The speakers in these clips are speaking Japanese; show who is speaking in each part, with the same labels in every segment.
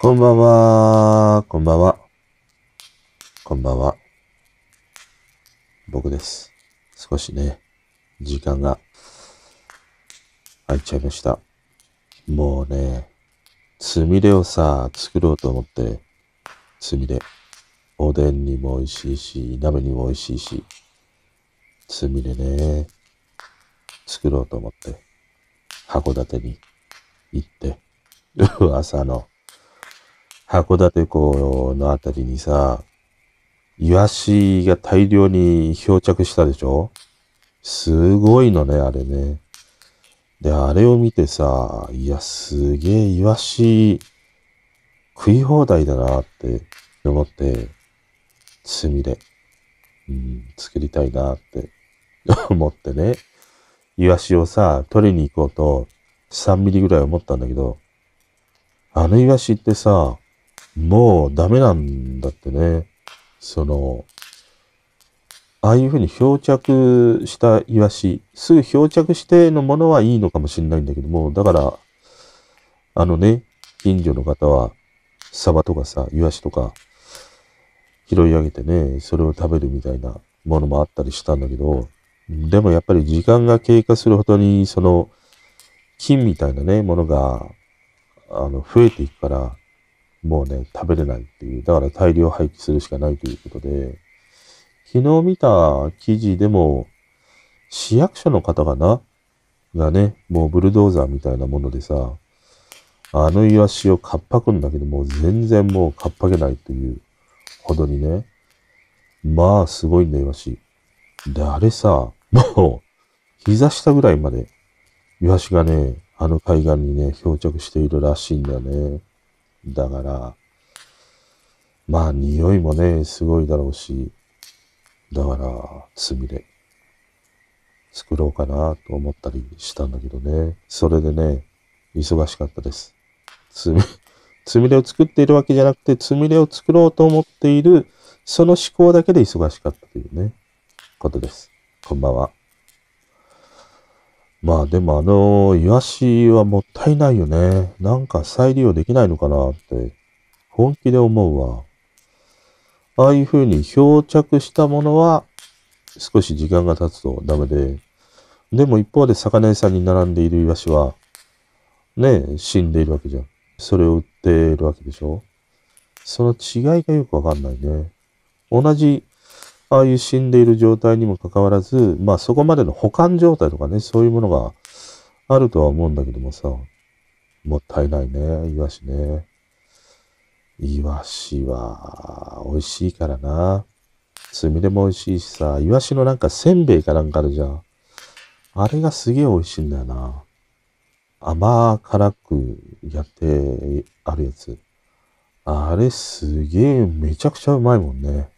Speaker 1: こんばんは、こんばんは。こんばんは。僕です。少しね、時間が空いちゃいました。もうね、つみれをさ、作ろうと思って、つみれ。おでんにも美味しいし、鍋にも美味しいし、つみれね、作ろうと思って、函館に行って、朝の函館港のあたりにさ、イワシが大量に漂着したでしょ？すごいのね、あれね。で、あれを見てさ、いや、すげえイワシ食い放題だなって思って、つみれ、うん、作りたいなって 思ってね。イワシをさ、取りに行こうと3ミリぐらい思ったんだけど、あのイワシってさ、もうダメなんだってね。その、ああいうふうに漂着したイワシ、すぐ漂着してのものはいいのかもしれないんだけども、だから、あのね、近所の方は、サバとかさ、イワシとか、拾い上げてね、それを食べるみたいなものもあったりしたんだけど、でもやっぱり時間が経過するほどに、その、菌みたいなね、ものが、あの、増えていくから、もうね、食べれないっていう。だから大量廃棄するしかないということで、昨日見た記事でも、市役所の方かな？がね、もうブルドーザーみたいなものでさ、あのイワシをかっぱくんだけどもう、全然もうかっぱけないというほどにね、まあすごいんだイワシ。で、あれさ、もう、膝下ぐらいまで、イワシがね、あの海岸にね、漂着しているらしいんだよね。だから、まあ匂いもね、すごいだろうし、だから、つみれ、作ろうかなと思ったりしたんだけどね。それでね、忙しかったです。つみ、つみれを作っているわけじゃなくて、つみれを作ろうと思っている、その思考だけで忙しかったというね、ことです。こんばんは。まあでもあの、イワシはもったいないよね。なんか再利用できないのかなって、本気で思うわ。ああいう風に漂着したものは、少し時間が経つとダメで、でも一方で魚屋さんに並んでいるイワシは、ね、死んでいるわけじゃん。それを売っているわけでしょその違いがよくわかんないね。同じ、ああいう死んでいる状態にもかかわらず、まあそこまでの保管状態とかね、そういうものがあるとは思うんだけどもさ、もったいないね、イワシね。イワシは美味しいからな。つみれも美味しいしさ、イワシのなんかせんべいかなんかあるじゃん。あれがすげえ美味しいんだよな。甘辛くやってあるやつ。あれすげえめちゃくちゃうまいもんね。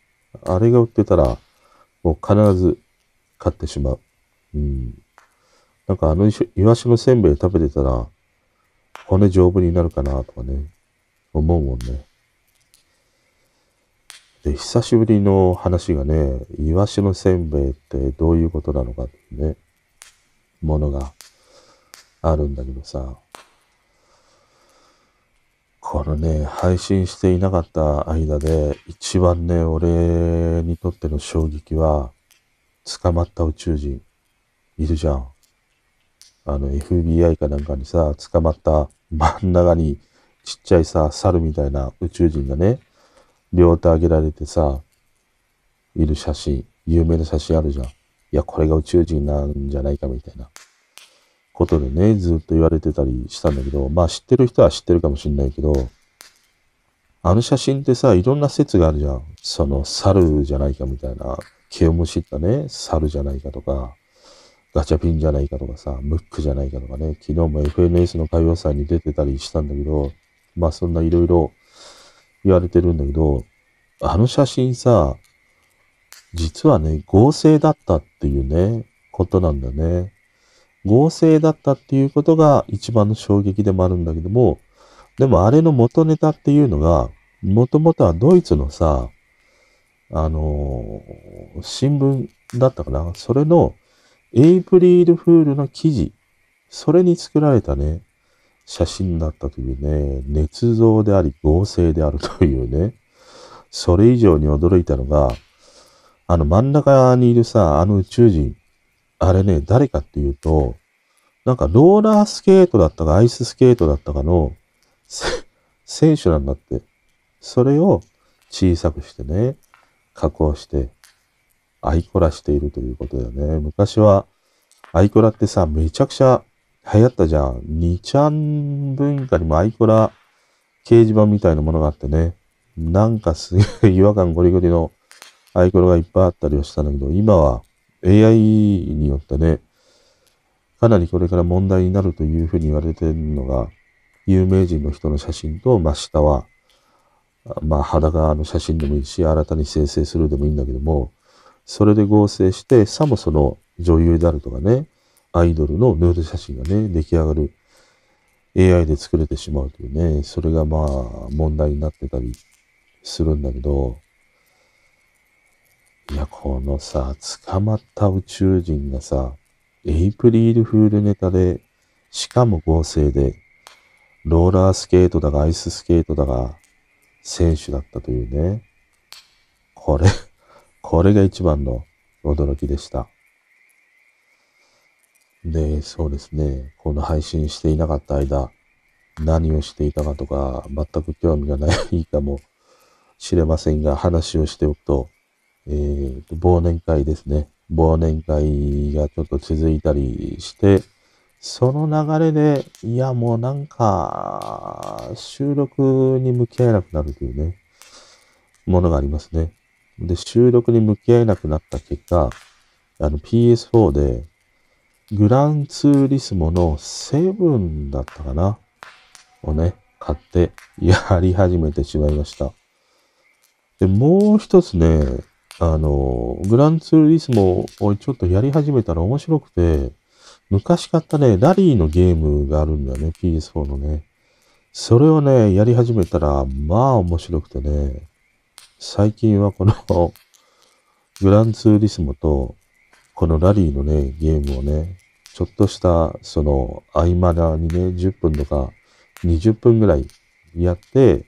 Speaker 1: あれが売ってたら、もう必ず買ってしまう。うん。なんかあのイワシのせんべい食べてたら、骨丈夫になるかなとかね、思うもんね。で、久しぶりの話がね、イワシのせんべいってどういうことなのかってね、ものがあるんだけどさ、このね、配信していなかった間で、一番ね、俺にとっての衝撃は、捕まった宇宙人、いるじゃん。あの、FBI かなんかにさ、捕まった真ん中にちっちゃいさ、猿みたいな宇宙人がね、両手上げられてさ、いる写真、有名な写真あるじゃん。いや、これが宇宙人なんじゃないかみたいなことでね、ずっと言われてたりしたんだけど、まあ知ってる人は知ってるかもしんないけど、あの写真ってさ、いろんな説があるじゃん。その、猿じゃないかみたいな、毛をむしったね、猿じゃないかとか、ガチャピンじゃないかとかさ、ムックじゃないかとかね、昨日も FNS の歌謡祭に出てたりしたんだけど、まあそんないろいろ言われてるんだけど、あの写真さ、実はね、合成だったっていうね、ことなんだね。合成だったっていうことが一番の衝撃でもあるんだけども、でもあれの元ネタっていうのが、もともとはドイツのさ、あのー新聞だったかな？それのエイプリルフールの記事、それに作られたね、写真だったというね、捏造であり合成であるというね、それ以上に驚いたのが、あの真ん中にいるさ、あの宇宙人、あれね、誰かっていうと、なんかローラースケートだったかアイススケートだったかの 選手なんだって。それを小さくしてね、加工して、アイコラしているということだよね。昔は、アイコラってさ、めちゃくちゃ流行ったじゃん。2ちゃん文化にもアイコラ掲示板みたいなものがあってね。なんかすげえ違和感ゴリゴリのアイコラがいっぱいあったりはしたんだけど、今は AI によってね、かなりこれから問題になるというふうに言われてるのが、有名人の人の写真と、まあ、下は、まあ、裸の写真でもいいし、新たに生成するでもいいんだけども、それで合成して、さもその女優であるとかね、アイドルのヌード写真がね、出来上がる AI で作れてしまうというね、それがまあ問題になってたりするんだけど、いや、このさ、捕まった宇宙人がさ、エイプリルフールネタで、しかも合成で、ローラースケートだがアイススケートだが、選手だったというね。これ、これが一番の驚きでした。で、そうですね。この配信していなかった間、何をしていたかとか、全く興味がないかもしれませんが、話をしておくと、えー、と、忘年会ですね。忘年会がちょっと続いたりして、その流れで、いや、もうなんか、収録に向き合えなくなるというね、ものがありますね。で、収録に向き合えなくなった結果、あの PS4 で、グランツーリスモのセブンだったかなをね、買ってやり始めてしまいました。で、もう一つね、あの、グランツーリスモをちょっとやり始めたら面白くて、昔買ったね、ラリーのゲームがあるんだよね、PS4 のね。それをね、やり始めたら、まあ面白くてね、最近はこの グランツーリスモと、このラリーのね、ゲームをね、ちょっとした、その、合間にね、10分とか20分ぐらいやって、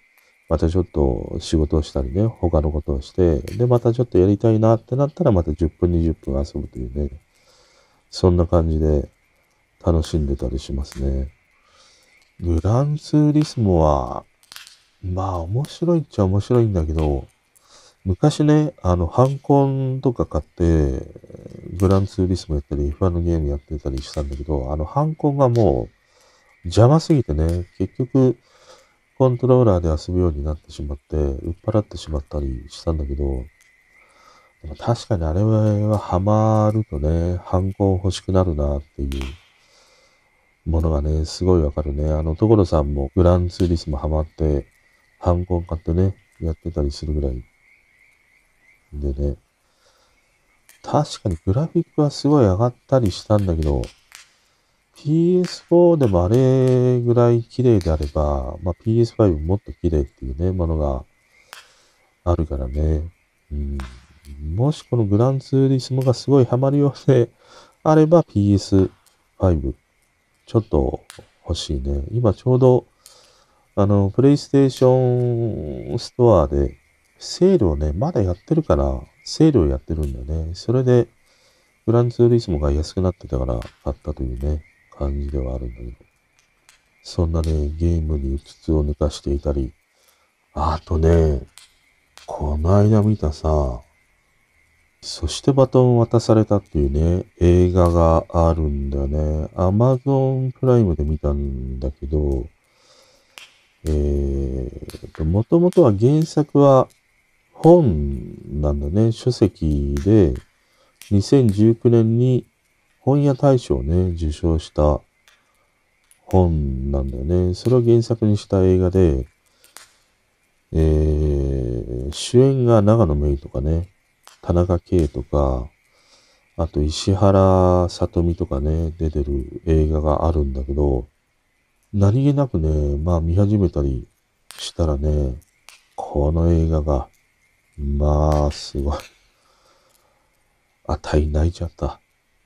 Speaker 1: またちょっと仕事をしたりね、他のことをして、で、またちょっとやりたいなってなったら、また10分、20分遊ぶというね、そんな感じで楽しんでたりしますね。グランツーリスモは、まあ面白いっちゃ面白いんだけど、昔ね、あの、ハンコンとか買って、グランツーリスモやったり、F1 のゲームやってたりしたんだけど、あの、ハンコンがもう邪魔すぎてね、結局、コントローラーで遊ぶようになってしまって、売っ払ってしまったりしたんだけど、でも確かにあれはハマるとね、ハンコ欲しくなるなっていうものがね、すごいわかるね。あの、所さんもグランツーリスモハマって、ハンコン買ってね、やってたりするぐらい。でね、確かにグラフィックはすごい上がったりしたんだけど、PS4 でもあれぐらい綺麗であれば、まあ、PS5 もっと綺麗っていうね、ものがあるからね。うん、もしこのグランツーリスモがすごいハマるようであれば PS5 ちょっと欲しいね。今ちょうどあの、プレイステーションストアでセールをね、まだやってるから、セールをやってるんだよね。それで、グランツーリスモが安くなってたから買ったというね。感じではあるんだけど。そんなね、ゲームにうつつを抜かしていたり、あとね、この間見たさ、そしてバトンを渡されたっていうね、映画があるんだよね。アマゾンプライムで見たんだけど、えーと、もともとは原作は本なんだね。書籍で、2019年に本屋大賞をね、受賞した本なんだよね。それを原作にした映画で、えー、主演が長野芽郁とかね、田中圭とか、あと石原さとみとかね、出てる映画があるんだけど、何気なくね、まあ見始めたりしたらね、この映画が、まあ、すごい。あたい泣いちゃった。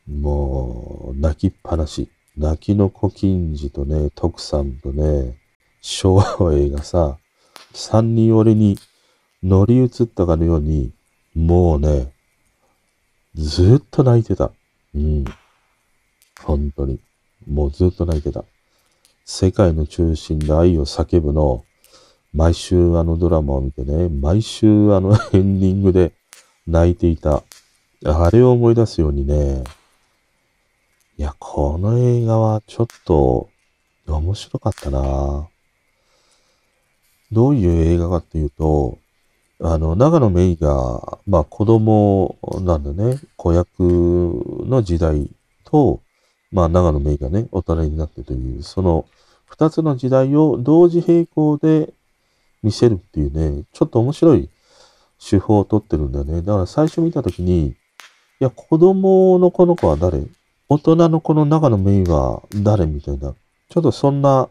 Speaker 1: もう、泣きっぱなし。泣きの小金治とね、徳さんとね、昭和映画さ、三人俺に乗り移ったかのように、もうね、ずっと泣いてた。うん。本当に。もうずっと泣いてた。世界の中心で愛を叫ぶの、毎週あのドラマを見てね、毎週あの エンディングで泣いていた。あれを思い出すようにね、いや、この映画はちょっと面白かったな。どういう映画かっていうと、あの、長野メイが、まあ子供なんだね、子役の時代と、まあ長野メイがね、大人になってという、その二つの時代を同時並行で見せるっていうね、ちょっと面白い手法をとってるんだよね。だから最初見たときに、いや、子供の子の子は誰？大人の子の中のメインは誰みたいな。ちょっとそんな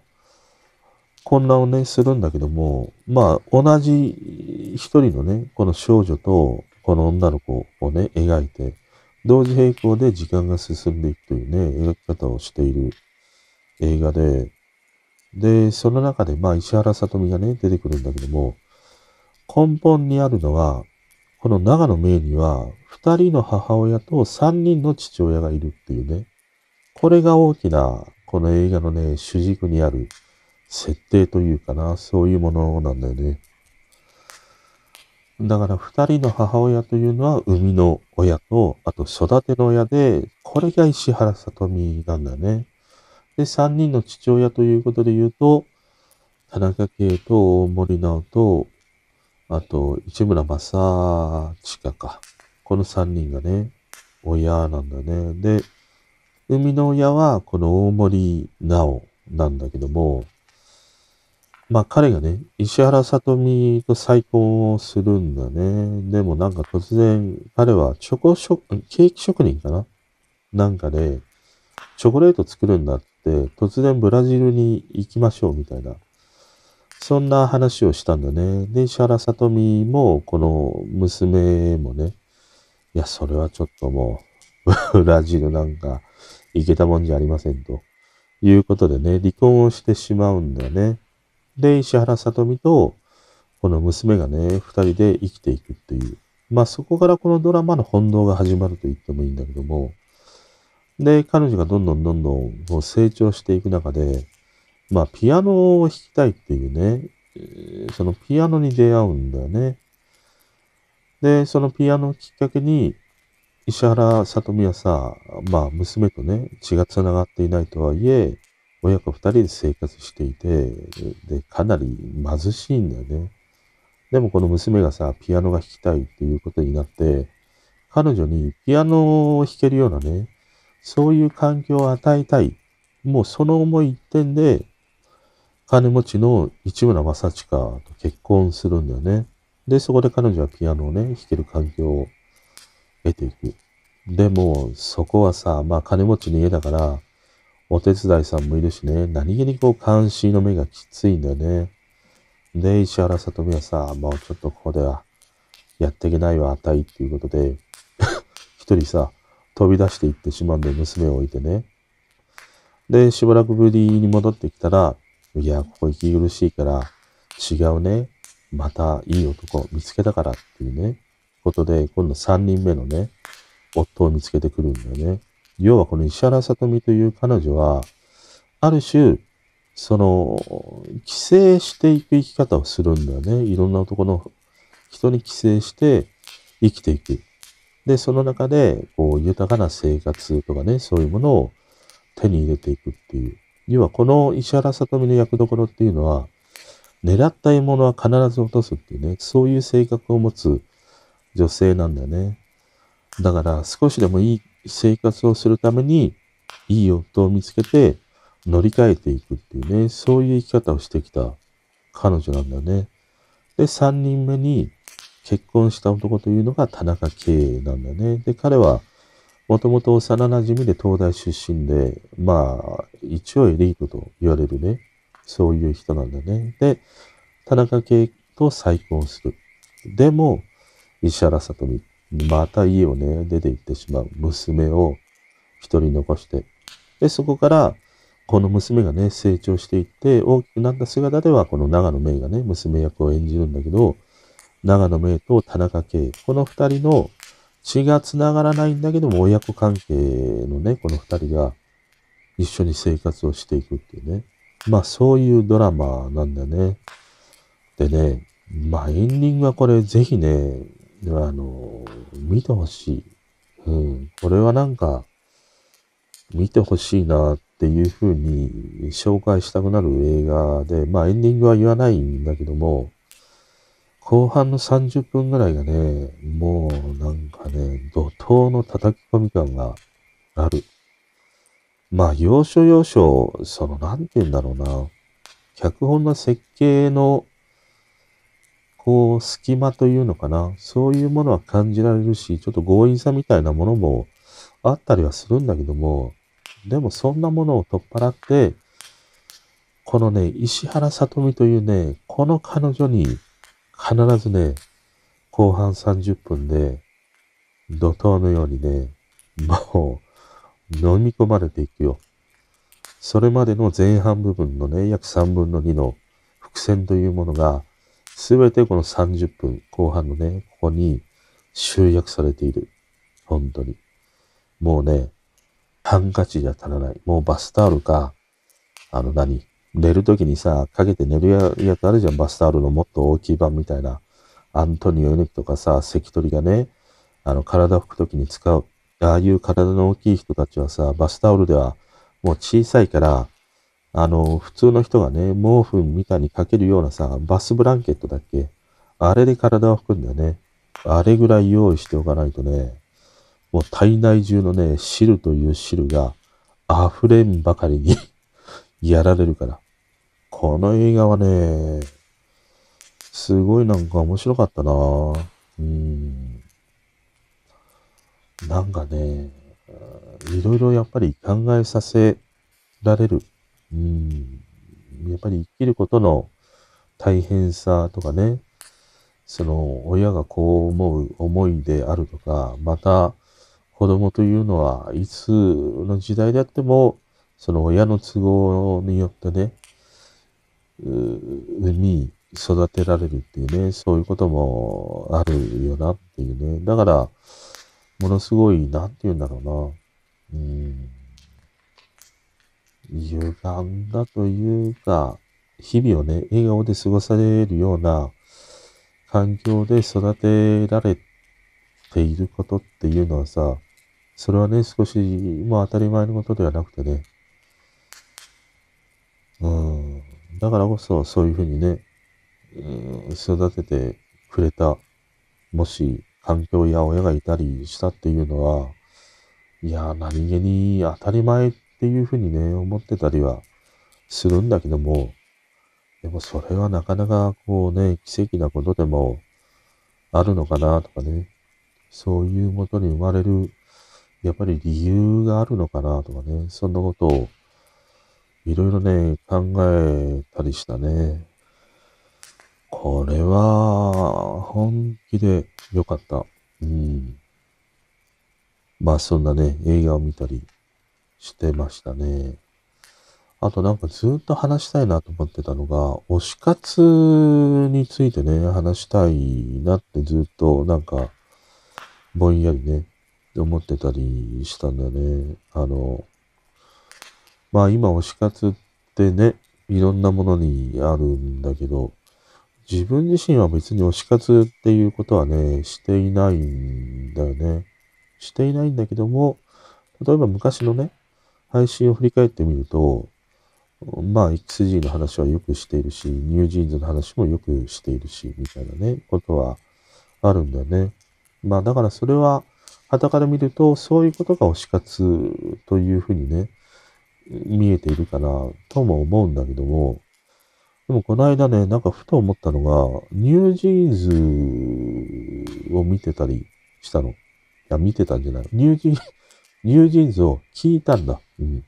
Speaker 1: 混乱をね、するんだけども、まあ、同じ一人のね、この少女とこの女の子をね、描いて、同時並行で時間が進んでいくというね、描き方をしている映画で、で、その中で、まあ、石原さとみがね、出てくるんだけども、根本にあるのは、この長野名には、二人の母親と三人の父親がいるっていうね。これが大きな、この映画のね、主軸にある設定というかな、そういうものなんだよね。だから二人の母親というのは生みの親と、あと育ての親で、これが石原さとみなんだよね。で、三人の父親ということで言うと、田中圭と大森直と、あと、市村正親か。この三人がね、親なんだね。で、生みの親はこの大森直なんだけども、まあ彼がね、石原さとみと再婚をするんだね。でもなんか突然、彼はチョコ職、ケーキ職人かな？なんかで、チョコレート作るんだって、突然ブラジルに行きましょうみたいな。そんな話をしたんだね。で、石原さとみも、この娘もね、いや、それはちょっともう、ブラジルなんか、いけたもんじゃありませんと。いうことでね、離婚をしてしまうんだよね。で、石原さとみと、この娘がね、二人で生きていくっていう。まあそこからこのドラマの本能が始まると言ってもいいんだけども、で、彼女がどんどんどんどんもう成長していく中で、まあ、ピアノを弾きたいっていうね、そのピアノに出会うんだよね。で、そのピアノをきっかけに、石原さとみはさ、まあ、娘とね、血が繋がっていないとはいえ、親子二人で生活していて、で、かなり貧しいんだよね。でもこの娘がさ、ピアノが弾きたいっていうことになって、彼女にピアノを弾けるようなね、そういう環境を与えたい。もうその思い一点で、金持ちの市村正親と結婚するんだよね。で、そこで彼女はピアノをね、弾ける環境を得ていく。でも、そこはさ、まあ金持ちの家だから、お手伝いさんもいるしね、何気にこう監視の目がきついんだよね。で、石原さとみはさ、もうちょっとここではやっていけないわ、あたいっていうことで、一人さ、飛び出していってしまうんで、娘を置いてね。で、しばらくぶりに戻ってきたら、いや、ここ息苦しいから、違うね、またいい男を見つけたからっていうね、ことで、今度3人目のね、夫を見つけてくるんだよね。要はこの石原さとみという彼女は、ある種、その、寄生していく生き方をするんだよね。いろんな男の人に寄生して生きていく。で、その中で、こう、豊かな生活とかね、そういうものを手に入れていくっていう。要はこの石原さとみの役どころっていうのは、狙った獲物は必ず落とすっていうね、そういう性格を持つ女性なんだよね。だから少しでもいい生活をするために、いい夫を見つけて乗り換えていくっていうね、そういう生き方をしてきた彼女なんだよね。で、三人目に結婚した男というのが田中圭なんだよね。で、彼はもともと幼馴染で東大出身で、まあ、一応エリートと言われるね、そういう人なんだね。で、田中圭と再婚する。でも、石原さとみ、また家をね、出て行ってしまう娘を一人残して、で、そこから、この娘がね、成長していって、大きくなった姿では、この長野芽がね、娘役を演じるんだけど、長野芽と田中圭、この二人の血が繋がらないんだけども、親子関係のね、この二人が一緒に生活をしていくっていうね。まあ、そういうドラマなんだね。でね、まあ、エンディングはこれぜひね、あの、見てほしい。うん。これはなんか、見てほしいなっていうふうに紹介したくなる映画で、まあエンディングは言わないんだけども、後半の30分ぐらいがね、もうなんかね、怒涛の叩き込み感がある。まあ、要所要所、その、なんて言うんだろうな。脚本の設計のこう、隙間というのかな。そういうものは感じられるし、ちょっと強引さみたいなものもあったりはするんだけども、でもそんなものを取っ払って、このね、石原さとみというね、この彼女に必ずね、後半30分で、怒涛のようにね、もう、飲み込まれていくよ。それまでの前半部分のね、約3分の2の伏線というものが、すべてこの30分後半のね、ここに集約されている。本当に。もうね、ハンカチじゃ足らない。もうバスタオルか、あの何寝るときにさ、かけて寝るやつあるじゃん。バスタオルのもっと大きい版みたいな。アントニオ猪木とかさ、関取がね、あの、体拭くときに使う。ああいう体の大きい人たちはさ、バスタオルではもう小さいから、あの、普通の人がね、毛布みたいにかけるようなさ、バスブランケットだっけ？あれで体を拭くんだよね。あれぐらい用意しておかないとね、もう体内中のね、汁という汁が溢れんばかりに やられるから。この映画はね、すごいなんか面白かったなうん。なんかね、いろいろやっぱり考えさせられるうん。やっぱり生きることの大変さとかね、その親がこう思う思いであるとか、また子供というのはいつの時代であっても、その親の都合によってね、産み育てられるっていうね、そういうこともあるよなっていうね。だから、ものすごい、なんて言うんだろうな。うん。歪ん。だというか、日々をね、笑顔で過ごされるような環境で育てられていることっていうのはさ、それはね、少しもう当たり前のことではなくてね、うん、だからこそそういうふうにね、うん、育ててくれた、もし環境や親がいたりしたっていうのは、いや、何気に当たり前っていうふうにね、思ってたりはするんだけども、でもそれはなかなかこうね、奇跡なことでもあるのかなとかね、そういうもとに生まれる、やっぱり理由があるのかなとかね、そんなことをいろいろね、考えたりしたね。これは本気で良かった。うん。まあそんなね、映画を見たり、してましたね。あとなんかずっと話したいなと思ってたのが、推し活についてね、話したいなってずっとなんか、ぼんやりね、思ってたりしたんだね。あの、まあ今推し活ってね、いろんなものにあるんだけど、自分自身は別に推し活っていうことはね、していないんだよね。していないんだけども、例えば昔のね、配信を振り返ってみると、まあ、XG の話はよくしているし、ニュージーンズの話もよくしているし、みたいなね、ことはあるんだよね。まあ、だからそれは、旗から見ると、そういうことが推し活というふうにね、見えているかな、とも思うんだけども、でもこの間ね、なんかふと思ったのが、 NewJeans を見てたりしたの。いや、見てたんじゃない。 NewJean NewJeans を聞いたんだ。うん。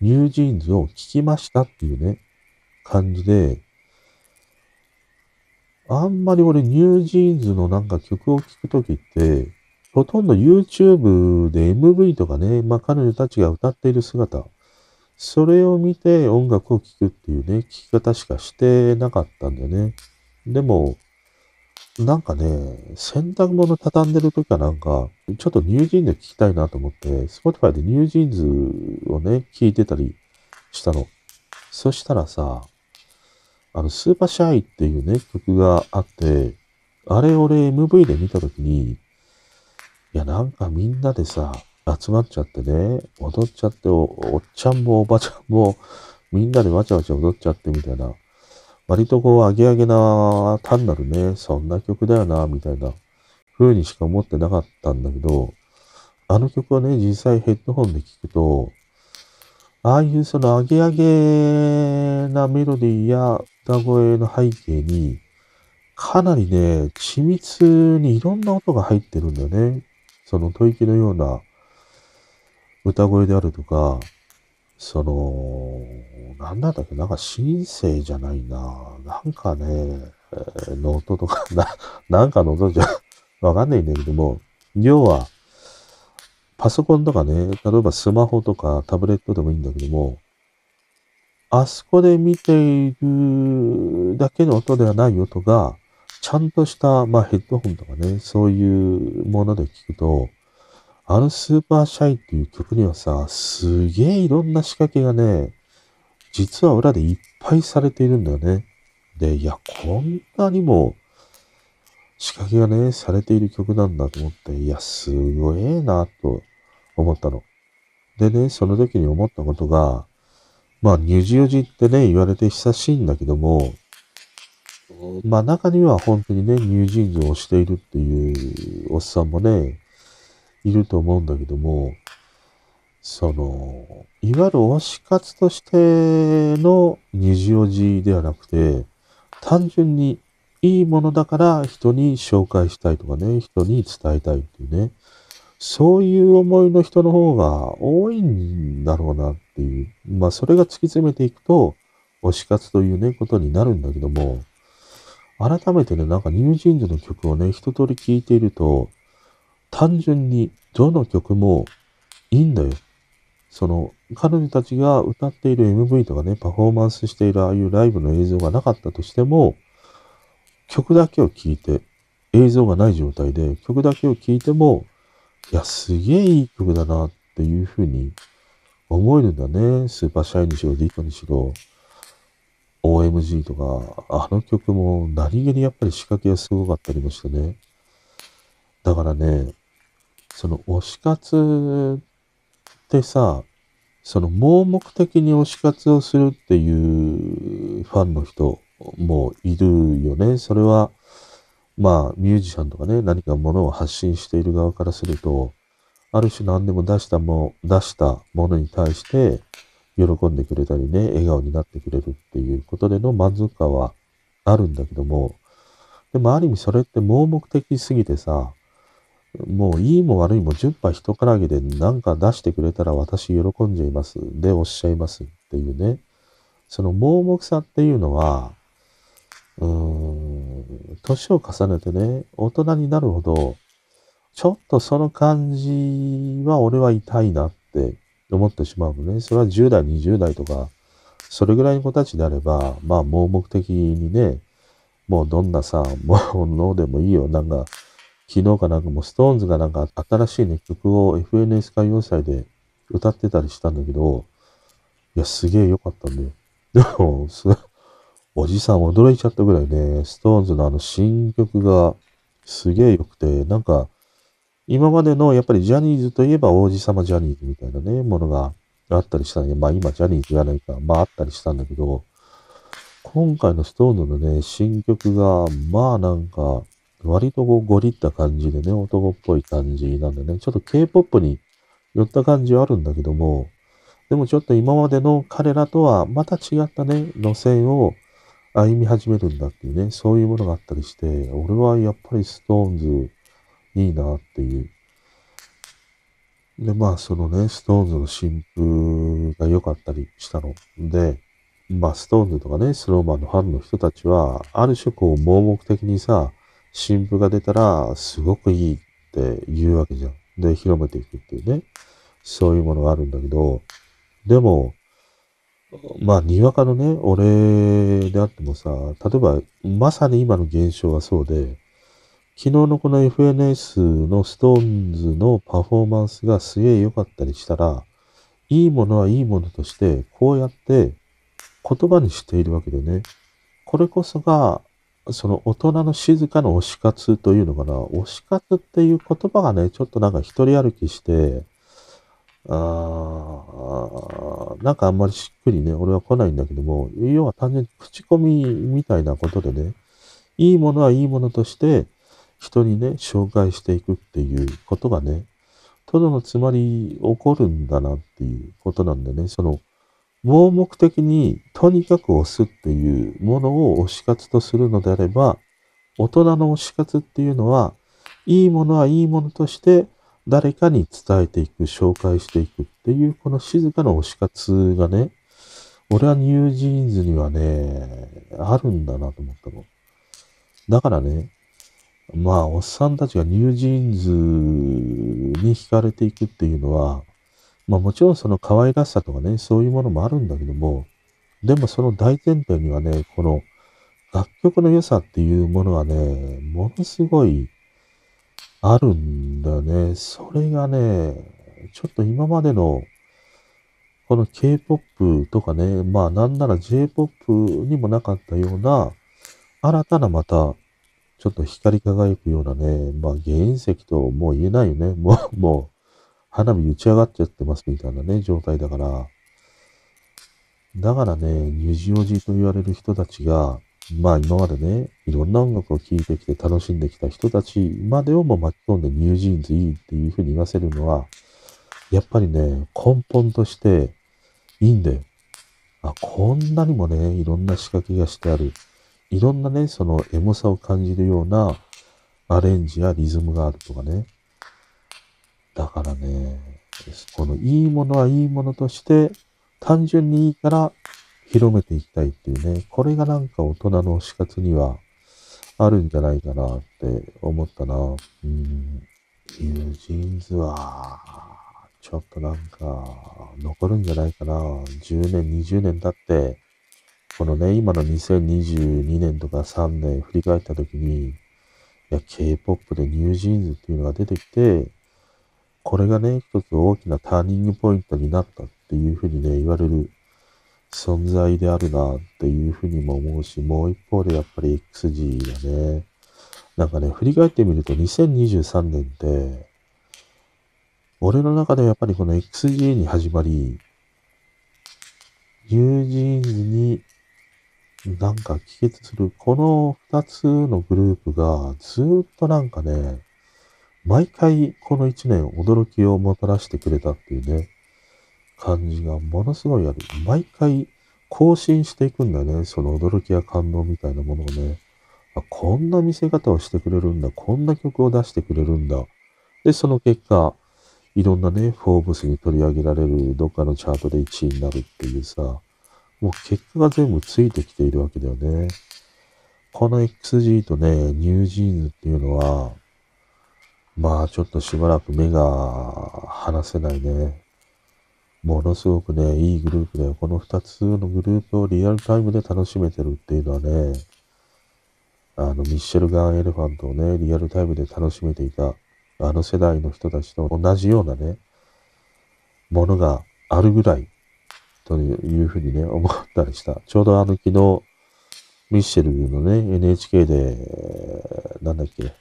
Speaker 1: NewJeans を聞きましたっていうね、感じで、あんまり俺 NewJeans のなんか曲を聴くときって、ほとんど YouTube で MV とかね、まあ彼女たちが歌っている姿、それを見て音楽を聴くっていうね、聴き方しかしてなかったんだよね。でも、なんかね、洗濯物畳んでる時はなんか、ちょっと NewJeans 聞きたいなと思って、Spotify で NewJeans をね、聞いてたりしたの。そしたらさ、あの、 Super Shy っていうね、曲があって、あれ俺 MV で見た時に、いや、なんかみんなでさ、集まっちゃってね、踊っちゃってお、おっちゃんもおばちゃんも、みんなでわちゃわちゃ踊っちゃってみたいな。割とこう、アゲアゲな、単なるね、そんな曲だよな、みたいな風にしか思ってなかったんだけど、あの曲はね、実際ヘッドホンで聴くと、ああいうそのアゲアゲなメロディーや歌声の背景に、かなりね、緻密にいろんな音が入ってるんだよね。その吐息のような歌声であるとか、その、なんだったっけ、なんかシンセじゃないな。なんかね、えー、ノートとか、な、なんかの音じゃわかんないんだけども、要は、パソコンとかね、例えばスマホとかタブレットでもいいんだけども、あそこで見ているだけの音ではない音が、ちゃんとした、まあヘッドホンとかね、そういうもので聞くと、あのスーパーシャイっていう曲にはさ、すげえいろんな仕掛けがね、実は裏でいっぱいされているんだよね。で、いや、こんなにも仕掛けがね、されている曲なんだと思って、いや、すごえなと思ったの。でね、その時に思ったことが、まあ、ニュジオジってね、言われて久しいんだけども、まあ中には本当にね、ニュージーンズをしているっていうおっさんもね、いると思うんだけども、その、いわゆる推し活としての虹おじではなくて、単純にいいものだから人に紹介したいとかね、人に伝えたいっていうね、そういう思いの人の方が多いんだろうなっていう。まあそれが突き詰めていくと、推し活というね、ことになるんだけども、改めてね、なんかニュージーンズの曲をね、一通り聴いていると、単純にどの曲もいいんだよ。その、彼女たちが歌っている MV とかね、パフォーマンスしているああいうライブの映像がなかったとしても、曲だけを聴いて、映像がない状態で曲だけを聴いても、いや、すげえいい曲だなっていうふうに思えるんだね。スーパーシャイにしろ、ディットにしろ、OMG とか、あの曲も何気にやっぱり仕掛けがすごかったりもしてね。だからね、その推し活ってさ、その盲目的に推し活をするっていうファンの人もいるよね。それは、まあ、ミュージシャンとかね、何かものを発信している側からすると、ある種何でも出したも、出したものに対して、喜んでくれたりね、笑顔になってくれるっていうことでの満足感はあるんだけども、でもある意味それって盲目的すぎてさ、もういいも悪いも10杯人からげで何か出してくれたら私喜んじゃいます。でおっしゃいますっていうね。その盲目さっていうのは、うーん、年を重ねてね、大人になるほど、ちょっとその感じは俺は痛いなって思ってしまうのね。それは10代、20代とか、それぐらいの子たちであれば、まあ盲目的にね、もうどんなさ、ものでもいいよ。なんか、昨日かなんかもう、 SixTONES がなんか新しいね、曲を FNS 歌謡祭で歌ってたりしたんだけど、いや、すげえ良かったんだよ。でも、すおじさん驚いちゃったぐらいね、 SixTONES のあの新曲がすげえ良くて、なんか、今までのやっぱりジャニーズといえば王子様ジャニーズみたいなね、ものがあったりしたんで、まあ今ジャニーズじゃないか、まああったりしたんだけど、今回のストーンズのね、新曲が、まあなんか、割とこうゴリった感じでね、男っぽい感じなんでね、ちょっと K-POP に寄った感じはあるんだけども、でもちょっと今までの彼らとはまた違ったね、路線を歩み始めるんだっていうね、そういうものがあったりして、俺はやっぱり SixTONES いいなっていう。で、まあそのね、 SixTONES の新譜が良かったりしたので、まあ SixTONES とかね、 Snow Man のファンの人たちは、ある種こう盲目的にさ、新譜が出たら、すごくいいって言うわけじゃん。で、広めていくっていうね。そういうものがあるんだけど、でも、まあ、にわかのね、俺であってもさ、例えば、まさに今の現象はそうで、昨日のこの FNS のストーンズのパフォーマンスがすげえ良かったりしたら、いいものはいいものとして、こうやって言葉にしているわけでね。これこそが、その大人の静かな推し活というのかな。推し活っていう言葉がね、ちょっとなんか一人歩きして、あーなんかあんまりしっくりね、俺は来ないんだけども、要は単純に口コミみたいなことでね、いいものはいいものとして、人にね、紹介していくっていうことがね、とどのつまり起こるんだなっていうことなんでね、その、盲目的にとにかく押すっていうものを推し活とするのであれば、大人の推し活っていうのは、いいものはいいものとして誰かに伝えていく、紹介していくっていう、この静かな推し活がね、俺は NewJeans にはね、あるんだなと思ったの。だからね、まあ、おっさんたちが NewJeans に惹かれていくっていうのは、まあもちろんその可愛らしさとかね、そういうものもあるんだけども、でもその大前提にはね、この楽曲の良さっていうものはね、ものすごいあるんだよね。それがね、ちょっと今までのこの K-POP とかね、まあなんなら J-POP にもなかったような新たなまたちょっと光り輝くようなね、まあ原石ともう言えないよね。もう、もう、花火打ち上がっちゃってますみたいなね、状態だから。だからね、ニュージオジと言われる人たちが、まあ今までね、いろんな音楽を聴いてきて楽しんできた人たちまでをも巻き込んでニュージーンズいいっていうふうに言わせるのは、やっぱりね、根本としていいんだよ。あ、こんなにもね、いろんな仕掛けがしてある。いろんなね、そのエモさを感じるようなアレンジやリズムがあるとかね。だからね、このいいものはいいものとして、単純にいいから広めていきたいっていうね、これがなんか大人の推し活にはあるんじゃないかなって思ったな。うん、 NewJeans は、ちょっとなんか、残るんじゃないかな。10年、20年経って、このね、今の2022年とか3年振り返った時に、いや、K-POP でニュージーンズっていうのが出てきて、これがね、一つ大きなターニングポイントになったっていうふうにね、言われる存在であるなっていうふうにも思うし、もう一方でやっぱり XG がね、なんかね、振り返ってみると2023年って、俺の中ではやっぱりこの XG に始まり、ニュージーンズになんか帰結する、この二つのグループがずっとなんかね、毎回この一年驚きをもたらしてくれたっていうね、感じがものすごいある。毎回更新していくんだね、その驚きや感動みたいなものをね。あこんな見せ方をしてくれるんだ、こんな曲を出してくれるんだ。で、その結果、いろんなね、フォーブスに取り上げられるどっかのチャートで1位になるっていうさ、もう結果が全部ついてきているわけだよね。この XG とね、ニュージーンズっていうのは、まあちょっとしばらく目が離せないね。ものすごくね、いいグループだよ。この二つのグループをリアルタイムで楽しめてるっていうのはね、あの、ミッシェル・ガン・エレファントをね、リアルタイムで楽しめていた、あの世代の人たちと同じようなね、ものがあるぐらい、というふうにね、思ったりした。ちょうどあの昨日、ミッシェルのね、NHK で、なんだっけ、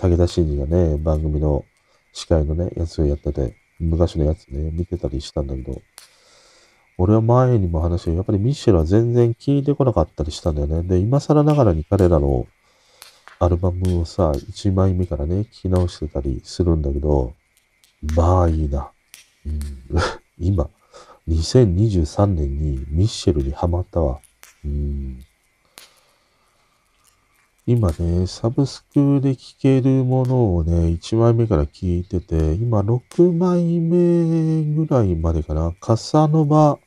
Speaker 1: 武田真治がね、番組の司会のね、やつをやってて、昔のやつね、見てたりしたんだけど、俺は前にも話して、やっぱりミッシェルは全然聞いてこなかったりしたんだよね。で、今更ながらに彼らのアルバムをさ、1枚目からね、聞き直してたりするんだけど、まあいいな。うん、今、2023年にミッシェルにハマったわ。うん。今ね、サブスクで聴けるものをね、1枚目から聴いてて、今6枚目ぐらいまでかな。カサノバ、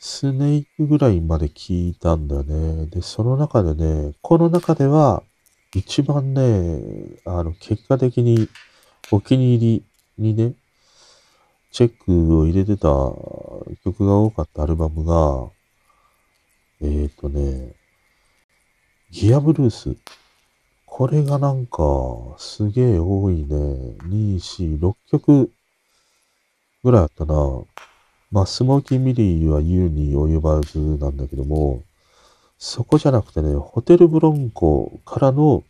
Speaker 1: スネークぐらいまで聞いたんだよね。で、その中でね、この中では、一番ね、あの、結果的にお気に入りにね、チェックを入れてた曲が多かったアルバムが、えっ、ー、とね、ギアブルース。これがなんか、すげえ多いね。2、4、6曲ぐらいあったな。まあ、スモーキーミリーは言うに及ばずなんだけども、そこじゃなくてね、ホテルブロンコからの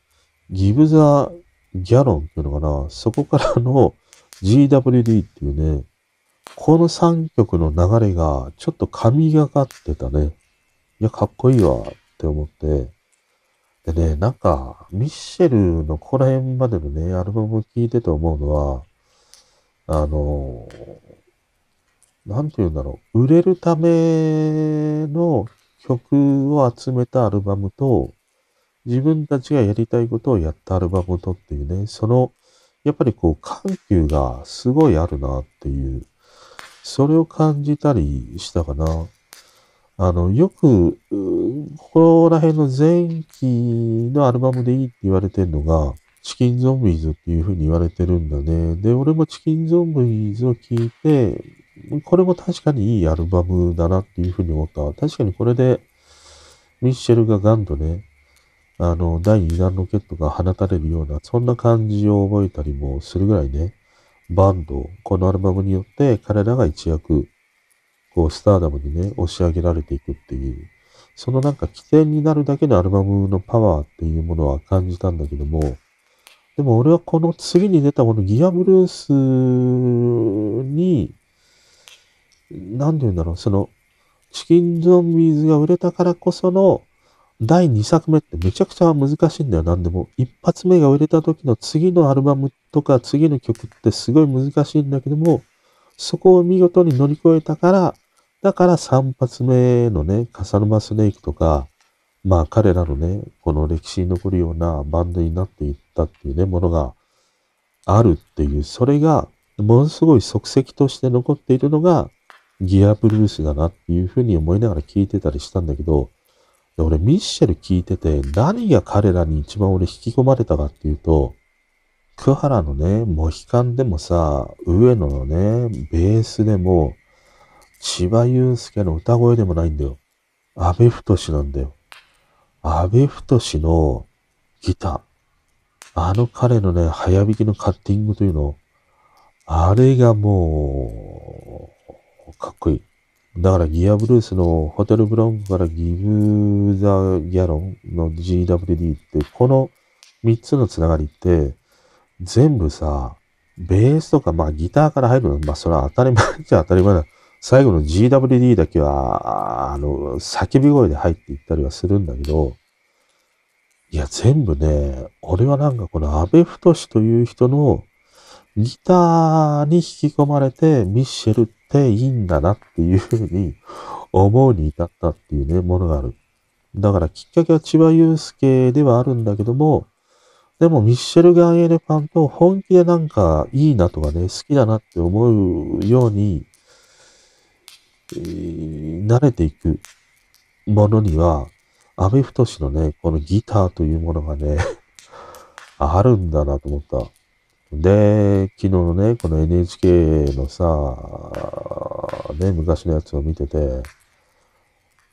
Speaker 1: ギブザ・ギャロンっていうのかな、そこからの GWD っていうね、この3曲の流れがちょっと神がかってたね。いや、かっこいいわって思って。でね、なんか、ミッシェルのここら辺までのね、アルバムを聴いてて思うのは、あの、なんて言うんだろう。売れるための曲を集めたアルバムと、自分たちがやりたいことをやったアルバムとっていうね、その、やっぱりこう、緩急がすごいあるなっていう、それを感じたりしたかな。あの、よく、ここら辺の前期のアルバムでいいって言われてるのが、チキンゾンビーズっていう風に言われてるんだね。で、俺もチキンゾンビーズを聞いて、これも確かにいいアルバムだなっていう風に思った。確かにこれで、ミッシェルがガンとね、あの、第2弾ロケットが放たれるような、そんな感じを覚えたりもするぐらいね、バンド、このアルバムによって彼らが一躍、こう、スターダムにね、押し上げられていくっていう、そのなんか起点になるだけのアルバムのパワーっていうものは感じたんだけども、でも俺はこの次に出たこのギアブルースに、なんて言うんだろう、その、チキンゾンビーズが売れたからこその、第2作目ってめちゃくちゃ難しいんだよ、なんでも。一発目が売れた時の次のアルバムとか次の曲ってすごい難しいんだけども、そこを見事に乗り越えたから、だから3発目のね、カサノマスネークとか、まあ彼らのね、この歴史に残るようなバンドになっていったっていうね、ものがあるっていう、それがものすごい足跡として残っているのがギアブルースだなっていうふうに思いながら聞いてたりしたんだけど、俺ミッシェル聞いてて、何が彼らに一番俺引き込まれたかっていうと、桑原のね、モヒカンでもさ、上野のね、ベースでも、千葉祐介の歌声でもないんだよ。安倍太なんだよ。安倍太のギター。あの彼のね、早弾きのカッティングというの、あれがもう、かっこいい。だからギアブルースのホテルブロンクからギブ・ザ・ギャロンの GWD って、この3つのつながりって、全部さ、ベースとか、まあギターから入るの、まあそれは当たり前じゃ当たり前だ。最後の GWD だけは、あの、叫び声で入っていったりはするんだけど、いや、全部ね、俺はなんかこの安倍太という人のギターに引き込まれてミッシェルっていいんだなっていうふうに思うに至ったっていうね、ものがある。だからきっかけは千葉祐介ではあるんだけども、でもミッシェルガン・エレファント本気でなんかいいなとかね、好きだなって思うように、え、慣れていくものには、安倍太のね、このギターというものがね あるんだなと思った。で、昨日のね、この NHK のさ、ね、昔のやつを見てて、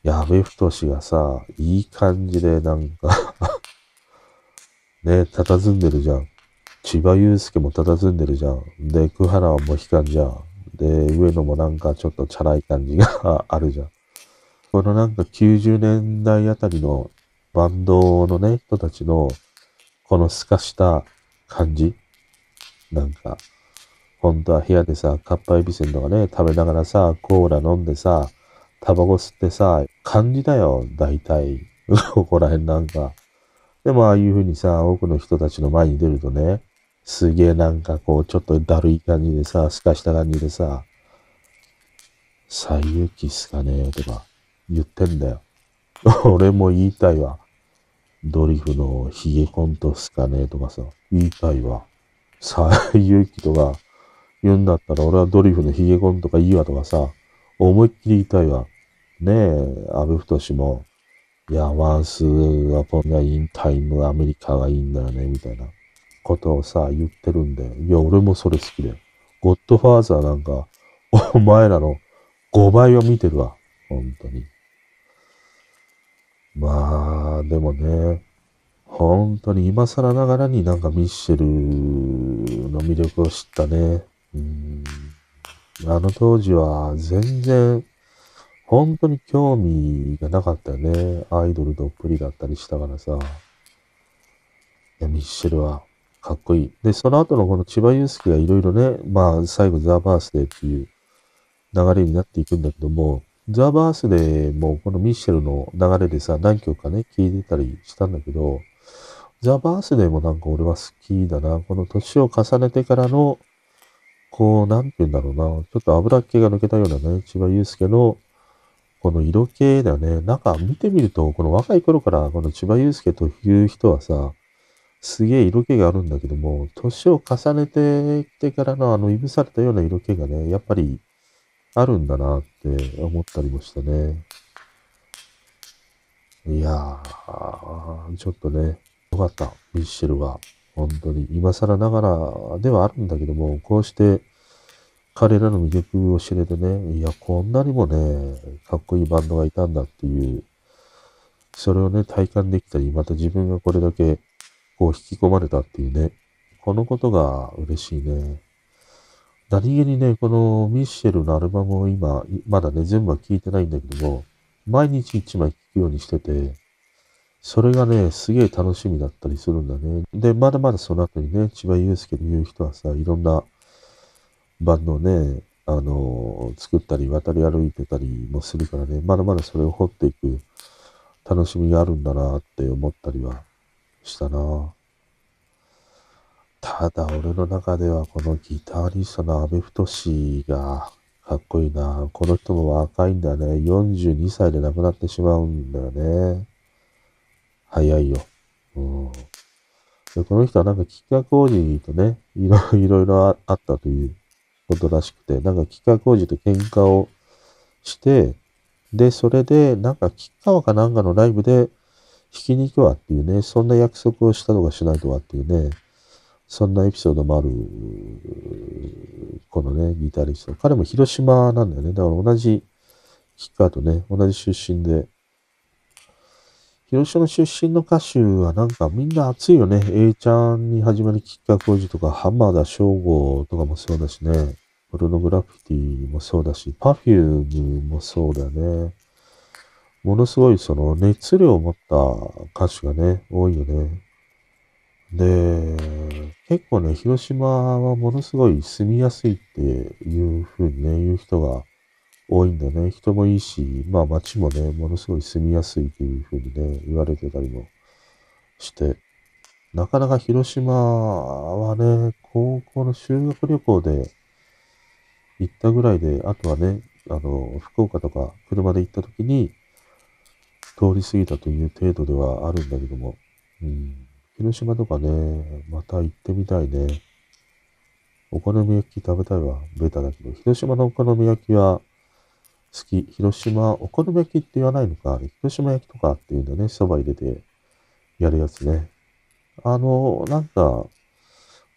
Speaker 1: 矢部太がさ、いい感じでなんか ね、佇んでるじゃん。千葉祐介も佇んでるじゃん。で、桑原はもう悲観じゃん。で、上野もなんかちょっとチャラい感じが あるじゃん。このなんか90年代あたりのバンドのね、人たちの、この透かした感じ。なんか、本当は部屋でさ、かっぱえびせんとかね、食べながらさ、コーラ飲んでさ、タバコ吸ってさ、感じだよ、大体。ここら辺なんか。でもああいう風にさ、多くの人たちの前に出るとね、すげえなんかこう、ちょっとだるい感じでさ、すかした感じでさ、最有機っすかねとか言ってんだよ。俺も言いたいわ。ドリフのヒゲコントっすかねとかさ、言いたいわ。さあ、ゆうきとか言うんだったら、俺はドリフのヒゲコンとかいいわとかさ、思いっきり言いたいわ。ねえ、安倍太も、いや、ワンスアポンインタイムアメリカがいいんだよね、みたいなことをさ、言ってるんで。いや、俺もそれ好きだよ。ゴッドファーザーなんか、お前らの5倍を見てるわ。本当に。まあ、でもね、本当に今更ながらになんかミッシェルの魅力を知ったね。うんあの当時は全然本当に興味がなかったよね。アイドルどっぷりだったりしたからさ。いや、ミッシェルはかっこいい。で、その後のこの千葉祐介がいろいろね、まあ最後ザ・バースデーっていう流れになっていくんだけども、ザ・バースデーもこのミッシェルの流れでさ、何曲かね、聴いてたりしたんだけど、ザ・バースデーもなんか俺は好きだな。この年を重ねてからの、こう、なんて言うんだろうな。ちょっと油っ気が抜けたようなね、千葉祐介のこの色気だよね。なんか見てみると、この若い頃からこの千葉祐介という人はさ、すげえ色気があるんだけども、年を重ねてきてからのあの、いぶされたような色気がね、やっぱりあるんだなって思ったりもしたね。いやー、ちょっとね、よかった、ミッシェルは。本当に、今更ながらではあるんだけども、こうして彼らの魅力を知れてね、いや、こんなにもね、かっこいいバンドがいたんだっていう、それをね、体感できたり、また自分がこれだけ、こう、引き込まれたっていうね、このことが嬉しいね。何気にね、このミッシェルのアルバムを今、まだね、全部は聴いてないんだけども、毎日一枚聴くようにしてて、それがね、すげえ楽しみだったりするんだね。で、まだまだその後にね、千葉祐介という人はさ、いろんなバンドをね、あの、作ったり渡り歩いてたりもするからね、まだまだそれを掘っていく楽しみがあるんだなって思ったりはしたな。ただ俺の中ではこのギタリストの阿部太がかっこいいな。この人も若いんだね。42歳で亡くなってしまうんだよね。早いよ。うん。でこの人はなんか企画王子とね、いろ いろあったということらしくて、なんか吉川浩司と喧嘩をして、で、それで、なんか吉川かなんかのライブで弾きに行くわっていうね、そんな約束をしたとかしないとはっていうね、そんなエピソードもある、このね、ギタリスト。彼も広島なんだよね。だから同じ、吉川とね、同じ出身で、広島出身の歌手はなんかみんな熱いよね。A ちゃんに始まるきっかけ工事とか、浜田省吾とかもそうだしね。ポルノグラフィティもそうだし、パフュームもそうだよね。ものすごいその熱量を持った歌手がね、多いよね。で、結構ね、広島はものすごい住みやすいっていうふうにね、言う人が多いんだね。人もいいし、まあ街もね、ものすごい住みやすいというふうにね、言われてたりもして、なかなか広島はね、高校の修学旅行で行ったぐらいで、あとはね、あの、福岡とか車で行った時に通り過ぎたという程度ではあるんだけども、うん、広島とかね、また行ってみたいね。お好み焼き食べたいわ。ベタだけど、広島のお好み焼きは好き。広島、お好み焼きって言わないのか。広島焼きとかっていうんだね。蕎麦入れてやるやつね。あの、なんか、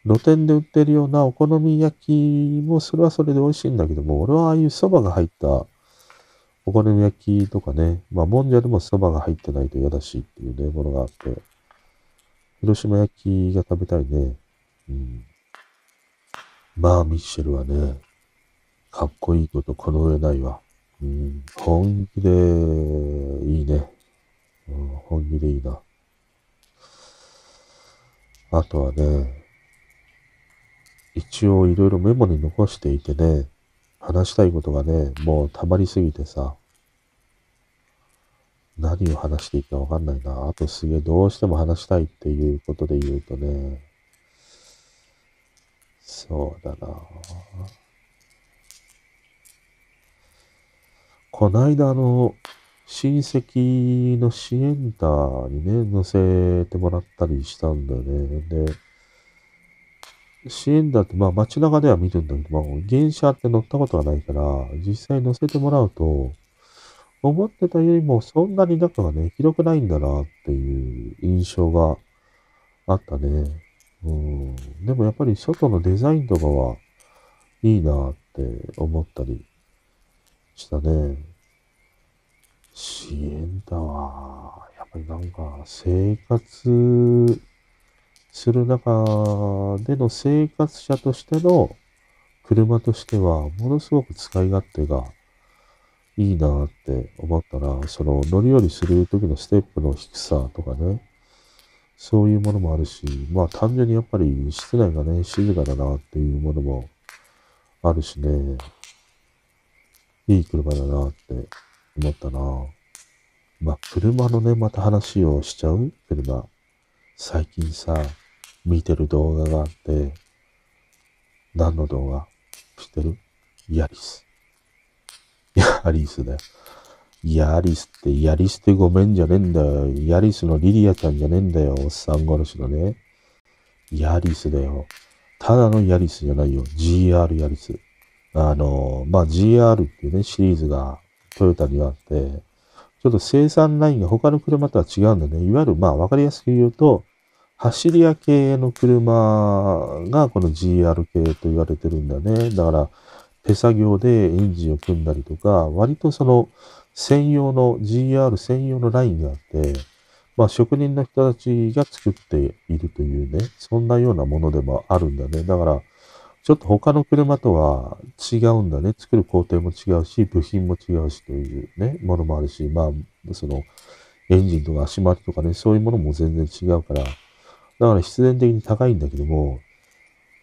Speaker 1: 露店で売ってるようなお好み焼きもそれはそれで美味しいんだけども、俺はああいう蕎麦が入ったお好み焼きとかね、まあ、もんじゃでも蕎麦が入ってないと嫌だしっていうね、ものがあって、広島焼きが食べたいね。うん。まあ、ミッシェルはね、かっこいいことこの上ないわ。うん、本気でいいね。うん、本気でいいな。あとはね、一応いろいろメモに残していてね、話したいことがね、もう溜まりすぎてさ、何を話していいかわかんないな。あとすげえどうしても話したいっていうことで言うとね、そうだな。こないだあの、親戚のシエンタにね、乗せてもらったりしたんだよね。で、シエンタってまあ街中では見るんだけど、まあ、電車って乗ったことがないから、実際乗せてもらうと、思ってたよりもそんなに中がね、広くないんだなっていう印象があったね。うん。でもやっぱり外のデザインとかはいいなって思ったりしたね。支援だわ。やっぱりなんか生活する中での生活者としての車としてはものすごく使い勝手がいいなって思ったら、その乗り降りする時のステップの低さとかね、そういうものもあるし、まあ単純にやっぱり室内がね、静かだなっていうものもあるしね、いい車だなって思ったな。まあ車のね、また話をしちゃう車。最近さ、見てる動画があって、何の動画知ってる？ヤリス。ヤリスだよ。ヤリスって、ヤリスってごめんじゃねえんだよ。ヤリスのリリアちゃんじゃねえんだよ。おっさん殺しのね。ヤリスだよ。ただのヤリスじゃないよ。GR ヤリス。あの、まあ、GR っていうね、シリーズがトヨタにはあって、ちょっと生産ラインが他の車とは違うんだね。いわゆる、まあ、わかりやすく言うと、走り屋系の車がこの GR 系と言われてるんだね。だから、手作業でエンジンを組んだりとか、割とその専用の GR 専用のラインがあって、まあ職人の人たちが作っているというね、そんなようなものでもあるんだね。だから、ちょっと他の車とは違うんだね。作る工程も違うし、部品も違うしというね、ものもあるし、まあ、その、エンジンとか足回りとかね、そういうものも全然違うから、だから必然的に高いんだけども、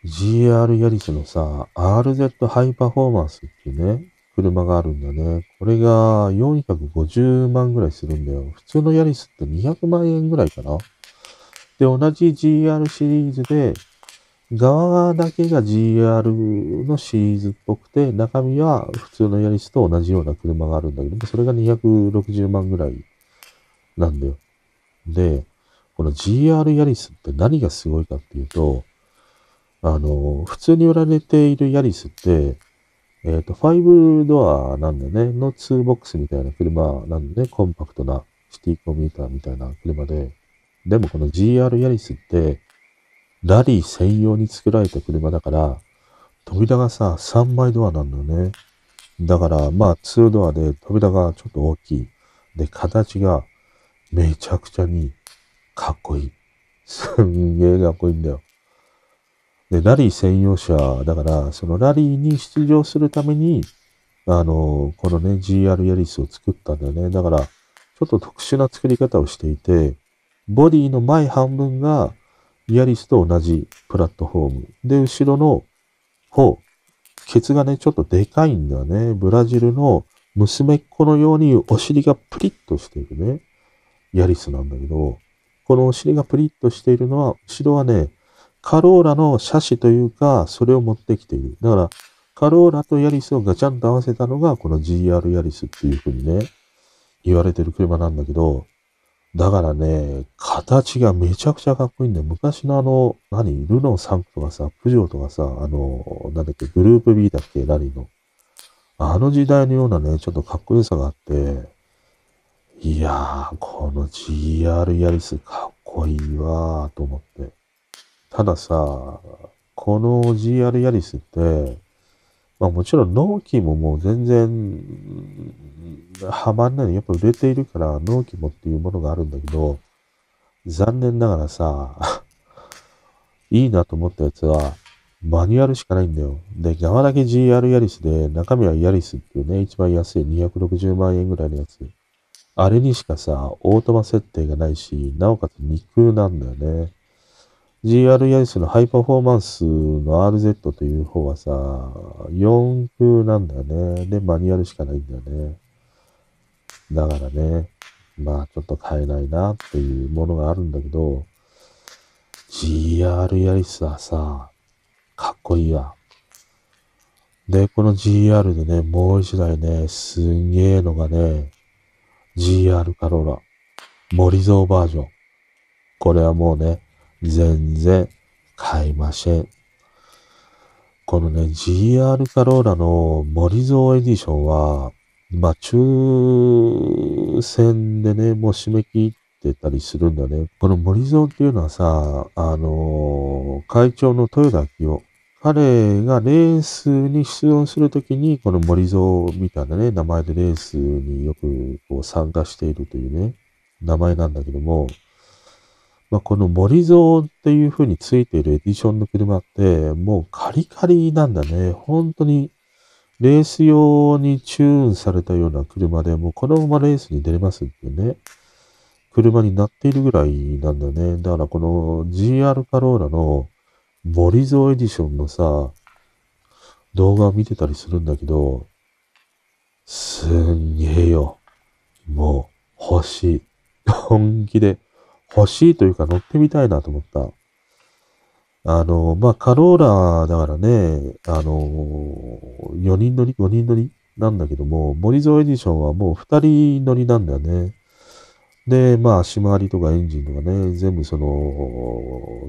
Speaker 1: GR ヤリスのさ、RZ ハイパフォーマンスっていうね、車があるんだね。これが450万ぐらいするんだよ。普通のヤリスって200万円ぐらいかな。で、同じ GR シリーズで、側だけが GR のシリーズっぽくて、中身は普通のヤリスと同じような車があるんだけども、それが260万ぐらいなんだよ。で、この GR ヤリスって何がすごいかっていうと、あの、普通に売られているヤリスって、えっ、ー、と、5ドアなんでね、の2ボックスみたいな車なんでね、コンパクトなシティコミューターみたいな車で、でもこの GR ヤリスって、ラリー専用に作られた車だから、扉がさ、3枚ドアなんだよね。だから、まあ、2ドアで扉がちょっと大きい。で、形がめちゃくちゃにかっこいい。すんげえかっこいいんだよ。で、ラリー専用車、だから、そのラリーに出場するために、あの、このね、GR ヤリスを作ったんだよね。だから、ちょっと特殊な作り方をしていて、ボディの前半分が、ヤリスと同じプラットフォーム。で、後ろの方、ケツがね、ちょっとでかいんだよね。ブラジルの娘っ子のようにお尻がプリッとしているね、ヤリスなんだけど、このお尻がプリッとしているのは、後ろはね、カローラの車種というか、それを持ってきている。だから、カローラとヤリスをガチャンと合わせたのが、この GR ヤリスっていう風にね、言われてる車なんだけど、だからね、形がめちゃくちゃかっこいいんだよ。昔のあの、何？ルノー3区とかさ、プジョーとかさ、あの、なんだっけ、グループ B だっけ、ラリーの。あの時代のようなね、ちょっとかっこよさがあって、いやー、この GR ヤリスかっこいいわーと思って。たださ、この GR ヤリスって、まあもちろん納期ももう全然はまんない。やっぱ売れているから納期もっていうものがあるんだけど、残念ながらさ、いいなと思ったやつは、マニュアルしかないんだよ。で、側だけ GR ヤリスで、中身はヤリスっていうね、一番安い260万円ぐらいのやつ。あれにしかさ、オートマ設定がないし、なおかつ肉なんだよね。GR ヤリスのハイパフォーマンスの RZ という方はさ、4空なんだよね。で、マニュアルしかないんだよね。だからね、まあちょっと買えないなっていうものがあるんだけど、GR ヤリスはさ、かっこいいや。で、この GR でね、もう一台ね、すんげえのがね、GR カローラ、森蔵バージョン。これはもうね、全然買いません。このね、GR カローラの森蔵エディションは、まあ、抽選でね、もう締め切ってたりするんだね。この森蔵っていうのはさ、あのー、会長の豊田明夫。彼がレースに出場するときに、この森蔵みたいなね、名前でレースによくこう参加しているというね、名前なんだけども、まあ、この森蔵っていう風についているエディションの車って、もうカリカリなんだね。本当にレース用にチューンされたような車で、もうこのままレースに出れますっていうね、車になっているぐらいなんだね。だからこの GR カローラの森蔵エディションのさ、動画を見てたりするんだけど、すんげえよ。もう欲しい。本気で欲しいというか乗ってみたいなと思った。あの、まあ、カローラだからね、あの、4人乗り、5人乗りなんだけども、森蔵エディションはもう2人乗りなんだよね。で、まあ、足回りとかエンジンとかね、全部その、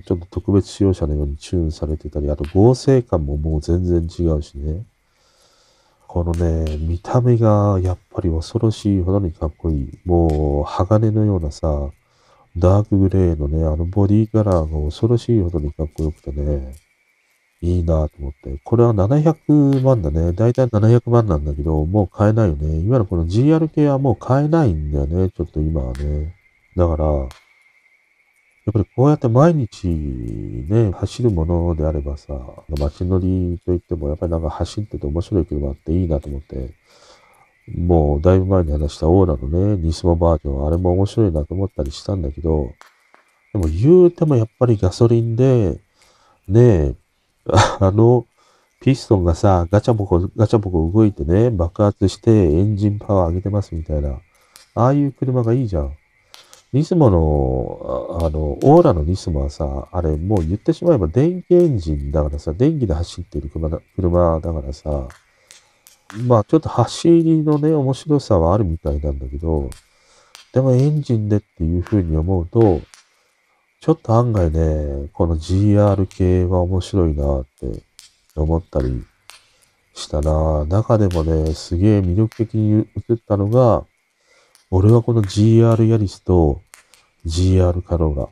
Speaker 1: ちょっと特別仕様車のようにチューンされてたり、あと合成感ももう全然違うしね。このね、見た目がやっぱり恐ろしいほどにかっこいい。もう、鋼のようなさ、ダークグレーのね、あのボディカラーが恐ろしいほどにかっこよくてね、いいなと思って。これは700万だね。だいたい700万なんだけど、もう買えないよね。いわゆるこの GR 系はもう買えないんだよね。ちょっと今はね。だから、やっぱりこうやって毎日ね、走るものであればさ、街乗りといってもやっぱりなんか走ってて面白い車っていいなと思って、もうだいぶ前に話したオーラのね、ニスモバージョン、あれも面白いなと思ったりしたんだけど、でも言うてもやっぱりガソリンで、ねえ、あの、ピストンがさ、ガチャボコ、ガチャボコ動いてね、爆発してエンジンパワー上げてますみたいな。ああいう車がいいじゃん。ニスモの、あの、オーラのニスモはさ、あれもう言ってしまえば電気エンジンだからさ、電気で走ってる車だ車だからさ、まあちょっと走りのね、面白さはあるみたいなんだけど、でもエンジンでっていう風に思うと、ちょっと案外ね、この GR 系は面白いなって思ったりしたな。中でもね、すげえ魅力的に映ったのが、俺はこの GR ヤリスと GR カローラ。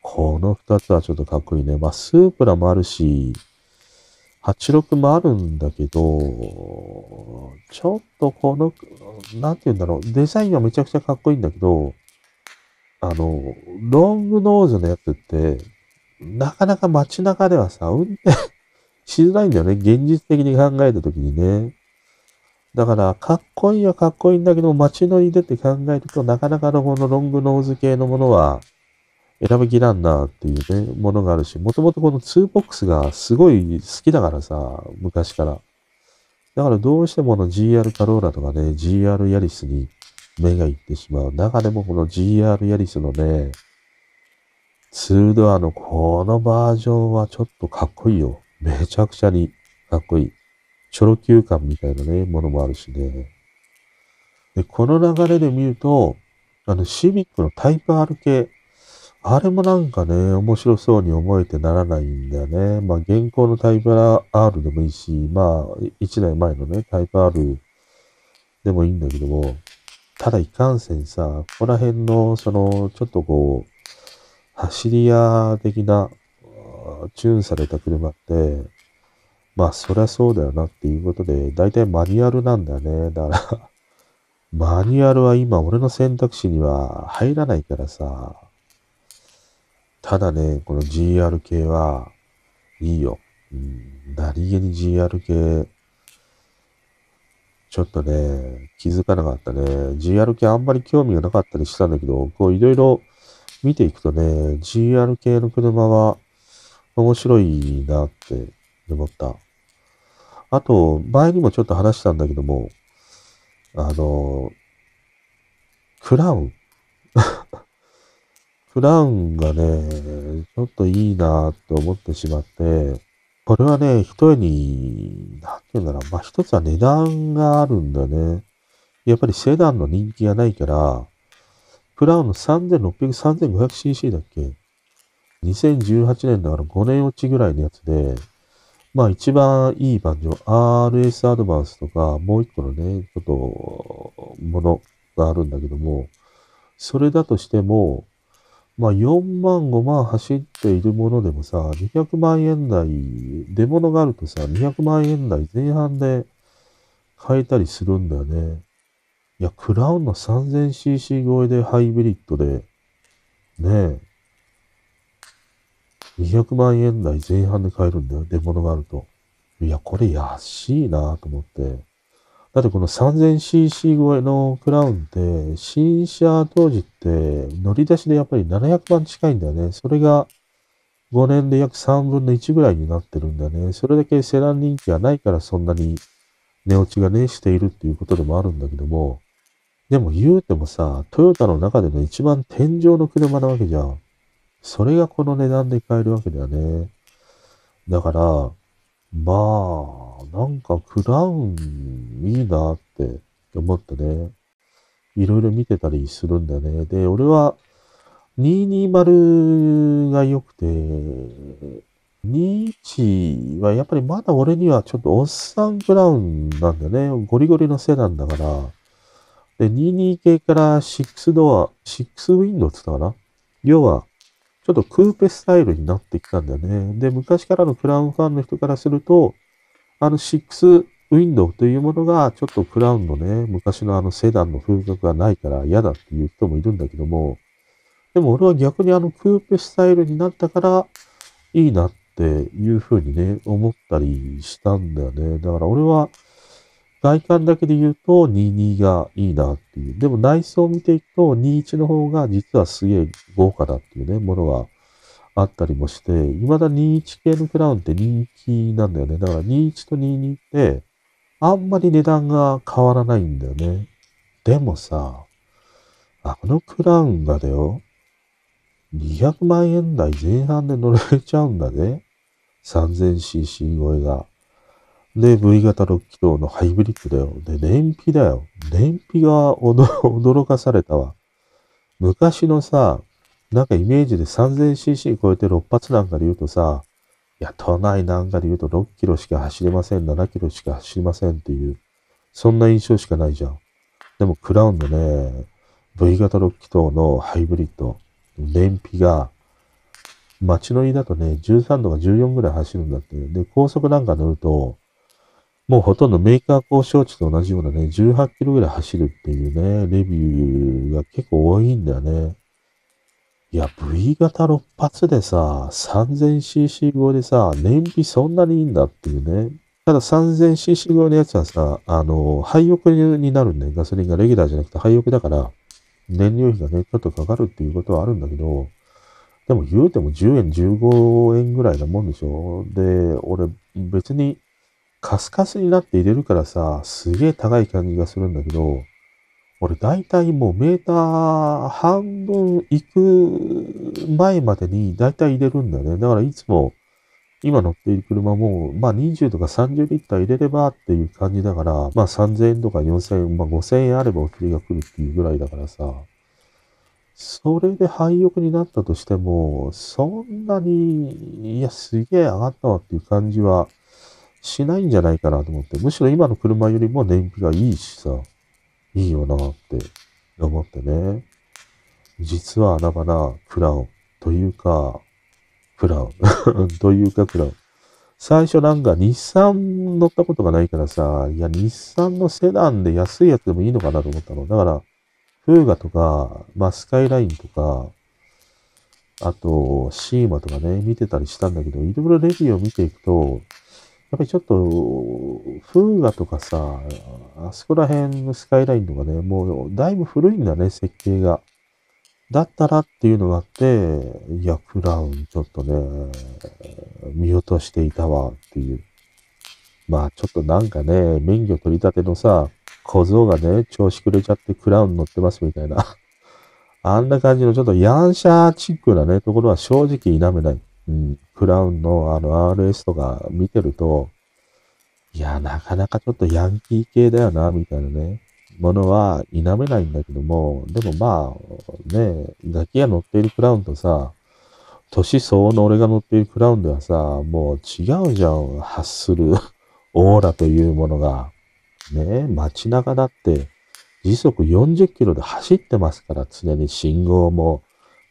Speaker 1: この二つはちょっとかっこいいね。まあ、スープラもあるし、86もあるんだけど、ちょっとこの、なんて言うんだろう、デザインはめちゃくちゃかっこいいんだけど、あの、ロングノーズのやつって、なかなか街中ではさ、運転 しづらいんだよね。現実的に考えたときにね。だから、かっこいいはかっこいいんだけど、街乗りでって考えると、なかなかのこのロングノーズ系のものは、選びきらんなっていうね、ものがあるし、もともとこの2ボックスがすごい好きだからさ、昔から。だからどうしてもの GR カローラとかね、GR ヤリスに目がいってしまう。中でもこの GR ヤリスのね、2ドアのこのバージョンはちょっとかっこいいよ。めちゃくちゃにかっこいい。チョロ Q 感みたいなね、ものもあるしね。で、この流れで見ると、あの、シビックのタイプ R 系、あれもなんかね、面白そうに思えてならないんだよね。まあ、現行のタイプ R でもいいし、まあ、1年前のね、タイプ R でもいいんだけども、ただいかんせんさ、ここら辺の、その、ちょっとこう、走り屋的な、チューンされた車って、まあ、そりゃそうだよなっていうことで、だいたいマニュアルなんだよね。だから マニュアルは今俺の選択肢には入らないからさ、ただね、この GR 系はいいよ。うん、何気に GR 系、ちょっとね、気づかなかったね。GR 系あんまり興味がなかったりしたんだけど、こういろいろ見ていくとね、GR 系の車は面白いなって思った。あと、前にもちょっと話したんだけども、あの、クラウン クラウンがね、ちょっといいなって思ってしまって、これはね、一重に、なんて言うんだろう。まあ、一つは値段があるんだね。やっぱりセダンの人気がないから、クラウンの3600、3500cc だっけ ?2018 年だから5年落ちぐらいのやつで、まあ一番いいバージョン、RS アドバンスとか、もう一個のね、ちょっと、ものがあるんだけども、それだとしても、まあ4万5万走っているものでもさ、200万円台、出物があるとさ、200万円台前半で買えたりするんだよね。いや、クラウンの 3000cc 超えでハイブリッドで、ねえ、200万円台前半で買えるんだよ、出物があると。いや、これ安いなと思って。だってこの 3000cc 超えのクラウンって、新車当時って乗り出しでやっぱり700万近いんだよね。それが5年で約3分の1ぐらいになってるんだね。それだけセラン人気がないからそんなに値落ちがね、しているっていうことでもあるんだけども、でも言うてもさ、トヨタの中での一番天井の車なわけじゃん。それがこの値段で買えるわけだよね。だから、まあ、なんかクラウンいいなって思ってね。いろいろ見てたりするんだよね。で、俺は220が良くて、21はやっぱりまだ俺にはちょっとおっさんクラウンなんだよね。ゴリゴリのセダンだから。で、22系から6ドア、6ウィンドウって言ったかな？要は、ちょっとクーペスタイルになってきたんだよね。で、昔からのクラウンファンの人からすると、あの6ウィンドウというものが、ちょっとクラウンのね、昔のあのセダンの風格がないから嫌だっていう人もいるんだけども、でも俺は逆にあのクーペスタイルになったからいいなっていうふうにね、思ったりしたんだよね。だから俺は外観だけで言うと22がいいなっていう。でも内装を見ていくと21の方が実はすげえ豪華だっていうね、ものがあったりもして、未だ21系のクラウンって人気なんだよね。だから21と22ってあんまり値段が変わらないんだよね。でもさ、あのクラウンがだよ、200万円台前半で乗れちゃうんだね。3000cc 超えが。で、V 型6気筒のハイブリッドだよ。で、燃費だよ。燃費が 驚かされたわ。昔のさ、なんかイメージで 3000cc 超えて6発なんかで言うとさ、いや、都内なんかで言うと6キロしか走れません、7キロしか走りませんっていう、そんな印象しかないじゃん。でもクラウンのね、V 型6気筒のハイブリッド、燃費が、街乗りだとね、13度が14ぐらい走るんだって。で、高速なんか乗ると、もうほとんどメーカー交渉値と同じようなね、18キロぐらい走るっていうね、レビューが結構多いんだよね。いや、V 型6発でさ、3000cc 超でさ、燃費そんなにいいんだっていうね。ただ 3000cc 超のやつはさ、あの、廃屋になるんだよ。ガソリンがレギュラーじゃなくて廃屋だから、燃料費がね、ちょっとかかるっていうことはあるんだけど、でも言うても10円、15円ぐらいなもんでしょで、俺別にカスカスになって入れるからさ、すげえ高い感じがするんだけど、俺大体もうメーター半分行く前までに大体入れるんだよね。だからいつも今乗っている車も、まあ20とか30リッター入れればっていう感じだから、まあ3000円とか4000円、まあ5000円あればお釣りが来るっていうぐらいだからさ、それで廃屋になったとしても、そんなに、いや、すげえ上がったわっていう感じはしないんじゃないかなと思って。むしろ今の車よりも燃費がいいしさ、いいよなって思ってね。実は穴場なクラウンというか、クラウン というかクラウン。最初なんか日産乗ったことがないからさ、いや、日産のセダンで安いやつでもいいのかなと思ったの。だから、フーガとか、まあ、スカイラインとか、あと、シーマとかね、見てたりしたんだけど、いろいろレビューを見ていくと、やっぱりちょっと、フーガとかさ、あそこら辺のスカイラインとかね、もうだいぶ古いんだね、設計が。だったらっていうのがあって、いや、クラウンちょっとね、見落としていたわっていう。まあちょっとなんかね、免許取り立てのさ、小僧がね、調子くれちゃってクラウン乗ってますみたいな。あんな感じのちょっとヤンシャーチックなね、ところは正直否めない。うん、クラウンのあの RS とか見てると、いや、なかなかちょっとヤンキー系だよな、みたいなね、ものは否めないんだけども、でもまあ、ね、ガキが乗っているクラウンとさ、年相応の俺が乗っているクラウンではさ、もう違うじゃん。発する オーラというものが。ね街中だって時速40キロで走ってますから、常に信号も、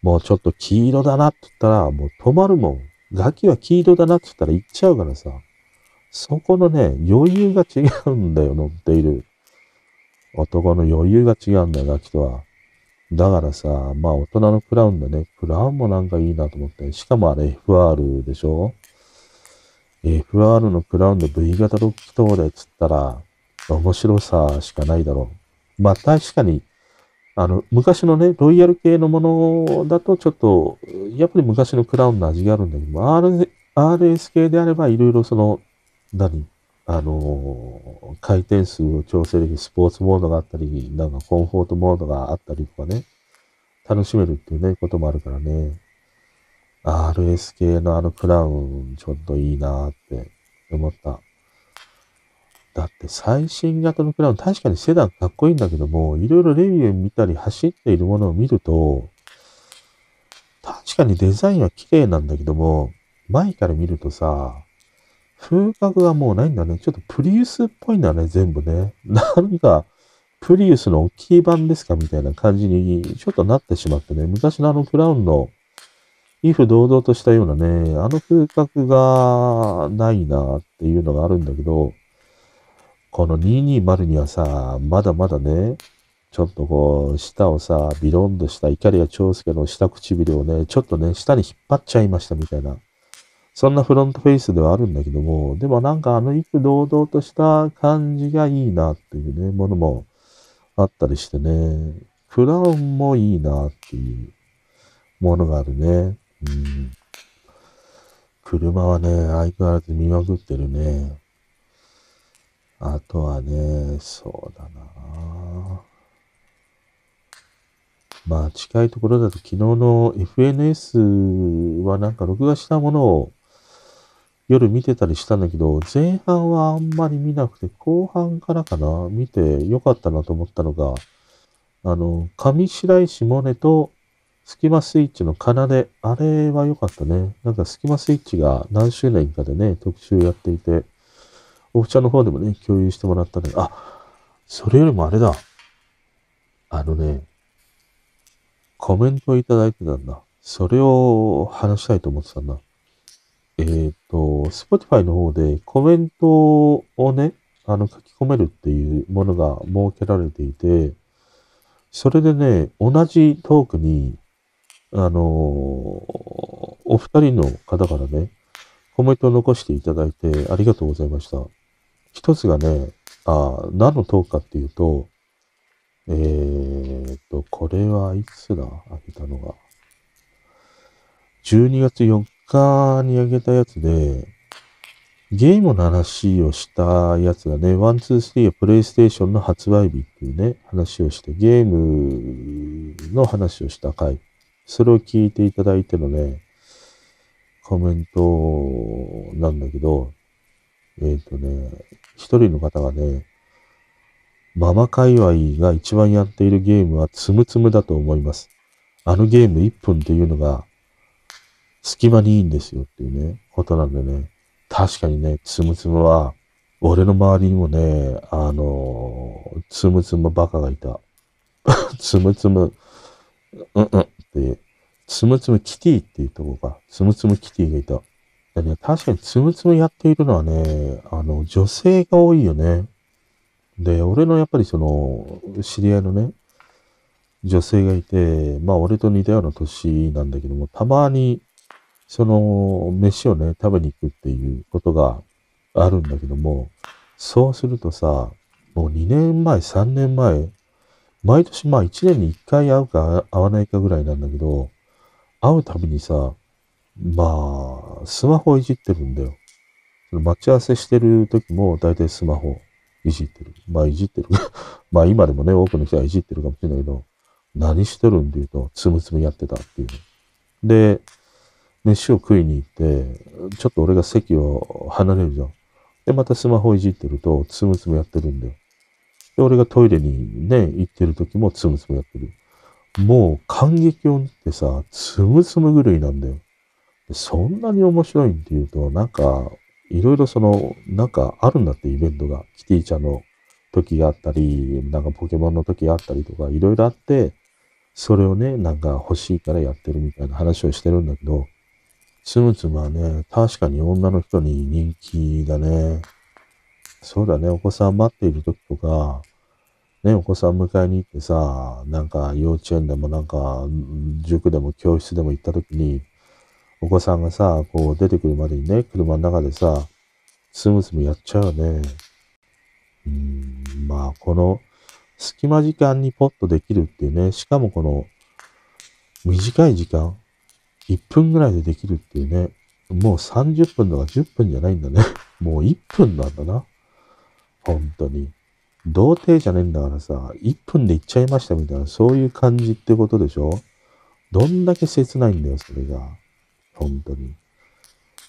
Speaker 1: もうちょっと黄色だなって言ったら、もう止まるもん。ガキは黄色だなって言ったら行っちゃうからさ。そこのね、余裕が違うんだよ、乗っている。男の余裕が違うんだよ、ガキとは。だからさ、まあ大人のクラウンでね、クラウンもなんかいいなと思って。しかもあれ FR でしょ ?FR のクラウンで V 型6気筒でつったら、面白さしかないだろう。まあ確かに、あの、昔のね、ロイヤル系のものだとちょっと、やっぱり昔のクラウンの味があるんだけど、R、RS 系であればいろいろその、何？あの、回転数を調整できるスポーツモードがあったり、なんかコンフォートモードがあったりとかね、楽しめるっていうね、こともあるからね。RS 系のあのクラウン、ちょっといいなって思った。だって最新型のクラウン、確かにセダンかっこいいんだけども、いろいろレビュー見たり走っているものを見ると、確かにデザインは綺麗なんだけども、前から見るとさ、風格がもうないんだね。ちょっとプリウスっぽいんだね、全部ね。なんか、プリウスの大きい版ですかみたいな感じにちょっとなってしまってね。昔のあのクラウンの、威風堂々としたようなね、あの風格がないなっていうのがあるんだけど、この220にはさ、まだまだね、ちょっとこう、舌をさ、ビロンとしたイカリア長介の下唇をね、ちょっとね、下に引っ張っちゃいましたみたいな。そんなフロントフェイスではあるんだけども、でもなんかあの幾堂々とした感じがいいなっていうね、ものもあったりしてね、クラウンもいいなっていうものがあるね。うん。車はね、相変わらず見まくってるね。あとはね、そうだな。まあ近いところだと昨日の FNS はなんか録画したものを夜見てたりしたんだけど、前半はあんまり見なくて、後半からかな、見てよかったなと思ったのが、あの、上白石萌音とスキマスイッチの奏で、あれは良かったね。なんかスキマスイッチが何周年かでね、特集やっていて、オフチャの方でもね、共有してもらったね。あ、それよりもあれだ。あのね、コメントをいただいてたんだ。それを話したいと思ってたんだ。えっ、ー、と、Spotify の方でコメントをね、あの書き込めるっていうものが設けられていて、それでね、同じトークに、あの、お二人の方からね、コメントを残していただいてありがとうございました。一つがね、あ何のトークかっていうと、えー、っと、これはいつだ？あげたのが。12月4日にあげたやつで、ゲームの話をしたやつがね、 one、two、three はプレイステーションの発売日っていうね、話をして、ゲームの話をした回。それを聞いていただいてのね、コメントなんだけど、えっ、ー、とね、一人の方がね、ママ界隈が一番やっているゲームはつむつむだと思います。あのゲーム1分っていうのが隙間にいいんですよっていうね、ことなんでね。確かにね、つむつむは、俺の周りにもね、あのー、つむつむバカがいた。つむつむ、うんうんって、つむつむキティっていうとこか。つむつむキティがいた。でね、確かにつむつむやっているのはね、あの、女性が多いよね。で、俺のやっぱりその、知り合いのね、女性がいて、まあ俺と似たような年なんだけども、たまにその、飯をね、食べに行くっていうことがあるんだけども、そうするとさ、もう2年前、3年前、毎年まあ1年に1回会うか会わないかぐらいなんだけど、会うたびにさ、まあ、スマホいじってるんだよ。その待ち合わせしてる時も大体スマホいじってる。まあいじってる。まあ今でもね、多くの人はいじってるかもしれないけど、何してるんで言うと、つむつむやってたっていう。で、飯を食いに行って、ちょっと俺が席を離れるじゃん。で、またスマホいじってると、つむつむやってるんだよ。で、俺がトイレにね、行ってる時もつむつむやってる。もう感激音ってさ、つむつむ狂いなんだよ。そんなに面白いっていうと、なんか、いろいろその、なんかあるんだってイベントが。キティちゃんの時があったり、なんかポケモンの時があったりとか、いろいろあって、それをね、なんか欲しいからやってるみたいな話をしてるんだけど、つむつむはね、確かに女の人に人気だね。そうだね、お子さん待っている時とか、ね、お子さん迎えに行ってさ、なんか幼稚園でもなんか、塾でも教室でも行った時に、お子さんがさ、こう出てくるまでにね、車の中でさ、スムスムやっちゃうよね。うん、まあ、この隙間時間にポッとできるっていうね、しかもこの短い時間、1分ぐらいでできるっていうね、もう30分とか10分じゃないんだね。もう1分なんだな。本当に。童貞じゃねえんだからさ、1分で行っちゃいましたみたいな、そういう感じってことでしょ？どんだけ切ないんだよ、それが。本当に。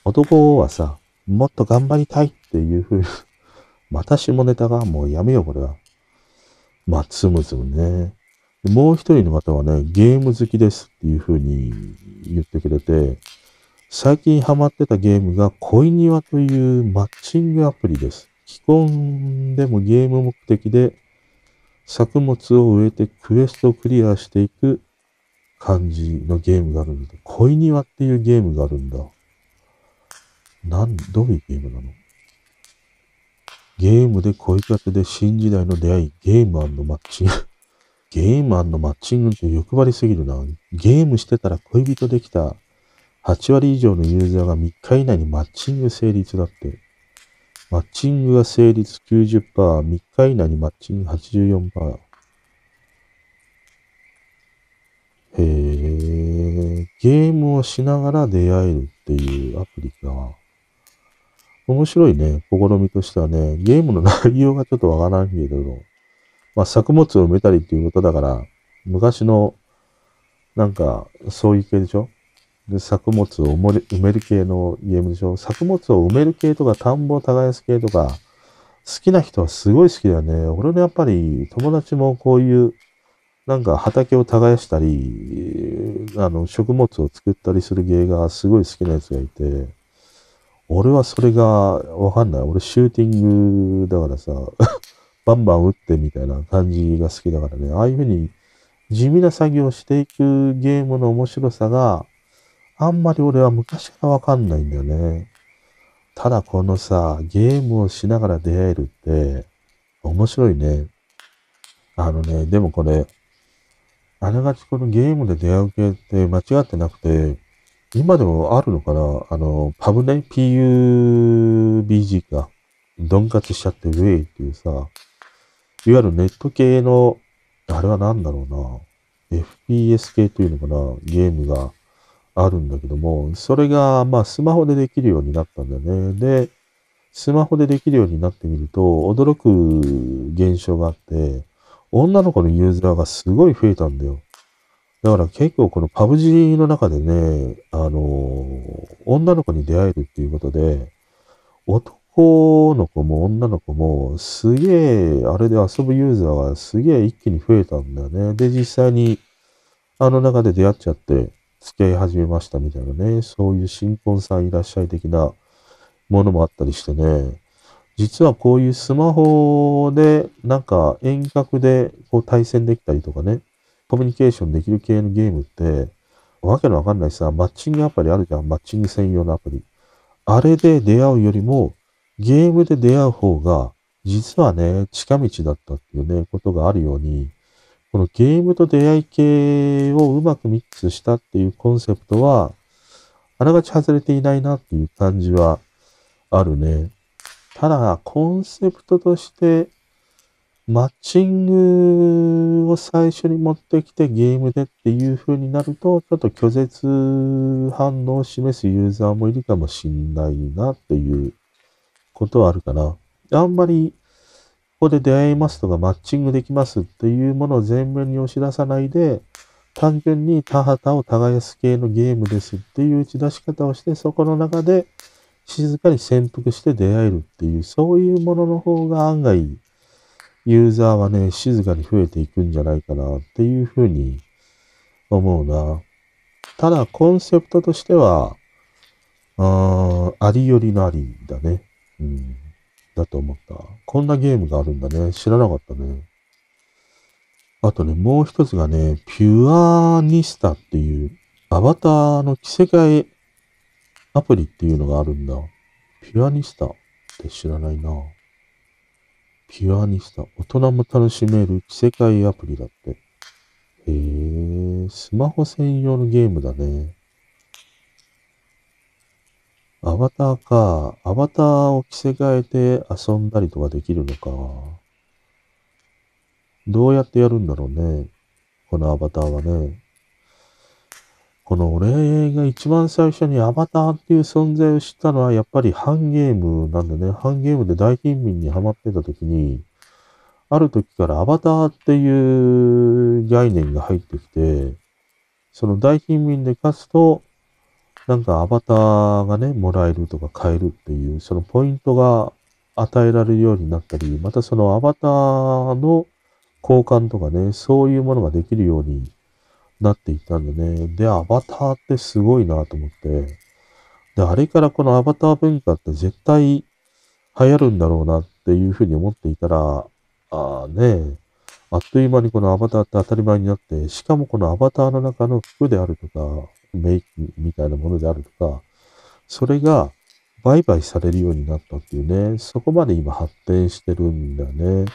Speaker 1: 男はさ、もっと頑張りたいっていうふうに また下ネタがもうやめよう、これは。まあ、つむつむね。もう一人の方はね、ゲーム好きですっていうふうに言ってくれて、最近ハマってたゲームが恋庭というマッチングアプリです。既婚でもゲーム目的で作物を植えてクエストをクリアしていく感じのゲームがあるんだ。恋庭っていうゲームがあるんだ。なん、どういうゲームなの？ゲームで恋方で新時代の出会い、ゲームマッチング。ゲームマッチングって欲張りすぎるな。ゲームしてたら恋人できた。8割以上のユーザーが3日以内にマッチング成立だって。マッチングが成立90%、3日以内にマッチング84%。へえ、ゲームをしながら出会えるっていうアプリか。面白いね、試みとしてはね、ゲームの内容がちょっとわからんけど、まあ作物を埋めたりっていうことだから、昔の、なんか、そういう系でしょ？で、作物を埋める系のゲームでしょ？作物を埋める系とか、田んぼを耕す系とか、好きな人はすごい好きだよね。俺のやっぱり友達もこういうなんか畑を耕したり、あの、食物を作ったりする芸がすごい好きなやつがいて、俺はそれがわかんない。俺シューティングだからさ、バンバン撃ってみたいな感じが好きだからね。ああいうふうに地味な作業をしていくゲームの面白さがあんまり俺は昔からわかんないんだよね。ただこのさ、ゲームをしながら出会えるって面白いね。あのね、でもこれ、あながちこのゲームで出会う系って間違ってなくて、今でもあるのかな？あの、パブね ?PUBG か。ドンカツしちゃってウェイっていうさ、いわゆるネット系の、あれは何だろうな？FPS 系というのかな？ゲームがあるんだけども、それが、まあ、スマホでできるようになったんだよね。で、スマホでできるようになってみると、驚く現象があって、女の子のユーザーがすごい増えたんだよ。だから結構このパブ G の中でね、あの女の子に出会えるっていうことで、男の子も女の子もすげえ、あれで遊ぶユーザーがすげえ一気に増えたんだよね。で、実際にあの中で出会っちゃって付き合い始めましたみたいなね、そういう新婚さんいらっしゃい的なものもあったりしてね、実はこういうスマホで、なんか遠隔でこう対戦できたりとかね、コミュニケーションできる系のゲームって、わけのわかんないさ、マッチングアプリあるじゃん。マッチング専用のアプリ。あれで出会うよりも、ゲームで出会う方が、実はね、近道だったっていうね、ことがあるように、このゲームと出会い系をうまくミックスしたっていうコンセプトは、あながち外れていないなっていう感じはあるね。ただ、コンセプトとして、マッチングを最初に持ってきてゲームでっていう風になると、ちょっと拒絶反応を示すユーザーもいるかもしんないなっていうことはあるかな。あんまり、ここで出会いますとかマッチングできますっていうものを前面に押し出さないで、単純に田畑を耕す系のゲームですっていう打ち出し方をして、そこの中で静かに潜伏して出会えるっていう、そういうものの方が案外、ユーザーはね、静かに増えていくんじゃないかなっていうふうに思うな。ただ、コンセプトとしては、ああ、りよりのありだね。うん。だと思った。こんなゲームがあるんだね。知らなかったね。あとね、もう一つがね、ピュアニスタっていうアバターの着せ替えアプリっていうのがあるんだ。ピュアニスタって知らないな。ピュアニスタ。大人も楽しめる着せ替えアプリだって。へえ、スマホ専用のゲームだね。アバターか。アバターを着せ替えて遊んだりとかできるのか。どうやってやるんだろうね。このアバターはね。この俺が一番最初にアバターっていう存在を知ったのはやっぱりハンゲームなんだね。ハンゲームで大貧民にハマってた時に、ある時からアバターっていう概念が入ってきて、その大貧民で勝つと、なんかアバターがね、もらえるとか買えるっていう、そのポイントが与えられるようになったり、またそのアバターの交換とかね、そういうものができるようになっていったんでね。で、アバターってすごいなと思って。で、あれからこのアバター文化って絶対流行るんだろうなっていうふうに思っていたら、ああね、あっという間にこのアバターって当たり前になって、しかもこのアバターの中の服であるとか、メイクみたいなものであるとか、それが売買されるようになったっていうね、そこまで今発展してるんだよね。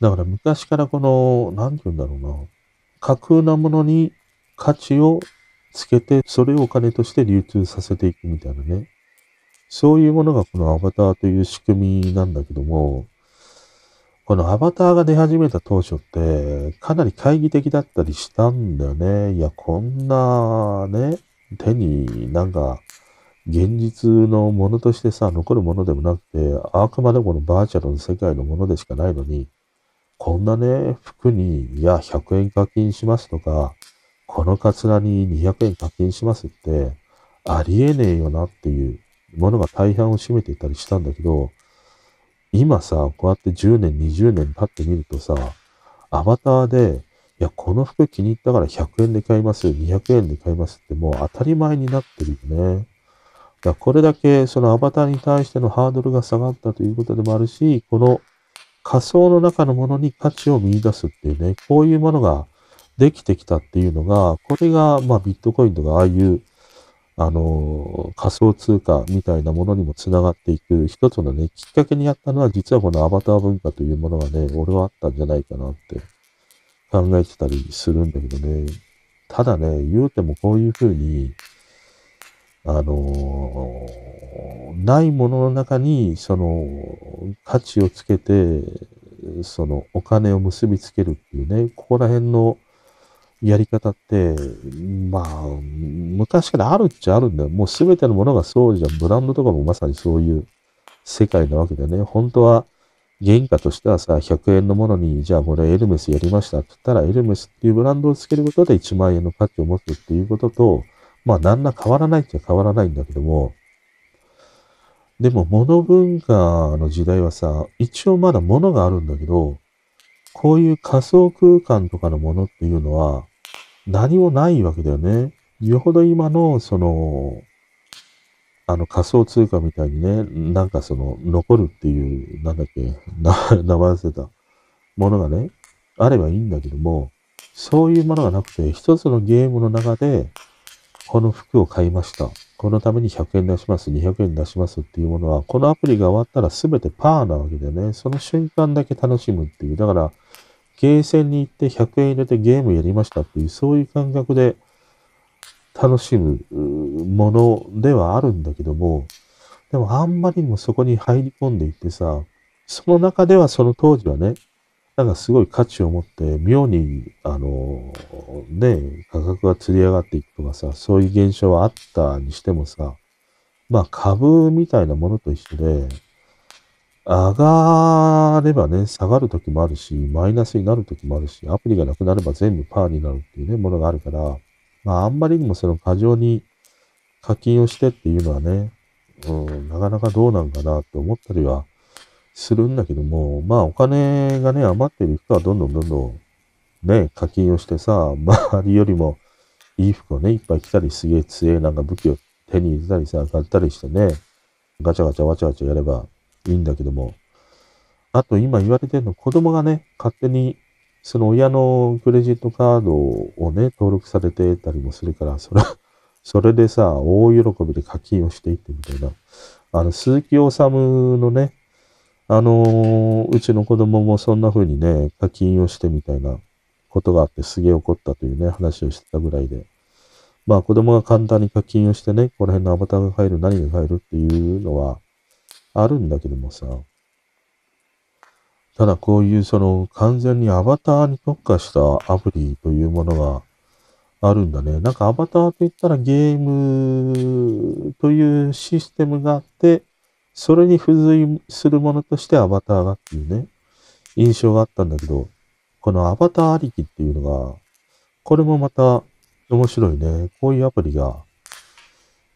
Speaker 1: だから昔からこの、なんて言うんだろうな、架空なものに価値をつけて、それをお金として流通させていくみたいなね。そういうものがこのアバターという仕組みなんだけども、このアバターが出始めた当初って、かなり懐疑的だったりしたんだよね。いや、こんなね、手になんか、現実のものとしてさ、残るものでもなくて、あくまでこのバーチャルの世界のものでしかないのに、こんなね、服に、いや、100円課金しますとか、このカツラに200円課金しますって、ありえねえよなっていうものが大半を占めていたりしたんだけど、今さ、こうやって10年、20年経ってみるとさ、アバターで、いや、この服気に入ったから100円で買います、200円で買いますってもう当たり前になってるよね。だこれだけそのアバターに対してのハードルが下がったということでもあるし、この仮想の中のものに価値を見出すっていうね、こういうものができてきたっていうのが、これが、まあ、ビットコインとか、ああいう、あの、仮想通貨みたいなものにもつながっていく一つのね、きっかけにやったのは、実はこのアバター文化というものがね、俺はあったんじゃないかなって考えてたりするんだけどね。ただね、言うてもこういうふうに、あのないものの中に、その、価値をつけて、その、お金を結びつけるっていうね、ここら辺のやり方って、まあ、昔からあるっちゃあるんだよ。もうすべてのものがそうじゃん。ブランドとかもまさにそういう世界なわけでね。本当は、原価としてはさ、100円のものに、じゃあこれエルメスやりましたって言ったら、エルメスっていうブランドをつけることで1万円の価値を持つっていうことと、まあ、なんら変わらないっちゃ変わらないんだけども、でも、物文化の時代はさ、一応まだ物があるんだけど、こういう仮想空間とかのものっていうのは、何もないわけだよね。よほど今の、その、あの仮想通貨みたいにね、なんかその、残るっていう、なんだっけ、名前忘れたものがね、あればいいんだけども、そういうものがなくて、一つのゲームの中で、この服を買いました。このために100円出します、200円出しますっていうものは、このアプリが終わったら全てパーなわけだよね。その瞬間だけ楽しむっていう。だから、ゲーセンに行って100円入れてゲームやりましたっていう、そういう感覚で楽しむものではあるんだけども、でもあんまりにもそこに入り込んでいってさ、その中ではその当時はね、なんかすごい価値を持って、妙に、あの、ね、価格が釣り上がっていくとかさ、そういう現象はあったにしてもさ、まあ株みたいなものと一緒で、上がればね、下がる時もあるし、マイナスになる時もあるし、アプリがなくなれば全部パーになるっていうね、ものがあるから、まああんまりにもその過剰に課金をしてっていうのはね、うん、なかなかどうなんかなと思ったりはするんだけども、まあお金がね、余ってる人はどんどんどんどんね、課金をしてさ、周りよりもいい服をね、いっぱい着たりすげえ強えなんか武器を手に入れたりさ、買ったりしてね、ガチャガチャワチャワチャやればいいんだけども、あと今言われてるの、子供がね、勝手にその親のクレジットカードをね、登録されてたりもするから、それ、それでさ、大喜びで課金をしていってみたいな。あの、鈴木治のね、あのー、うちの子供もそんな風にね、課金をしてみたいなことがあってすげえ怒ったというね、話をしてたぐらいで。まあ子供が簡単に課金をしてね、この辺のアバターが入る、何が入るっていうのはあるんだけどもさ、ただこういうその完全にアバターに特化したアプリというものがあるんだね。なんかアバターといったらゲームというシステムがあって、それに付随するものとしてアバターがっていうね、印象があったんだけど、このアバターありきっていうのが、これもまた面白いね。こういうアプリが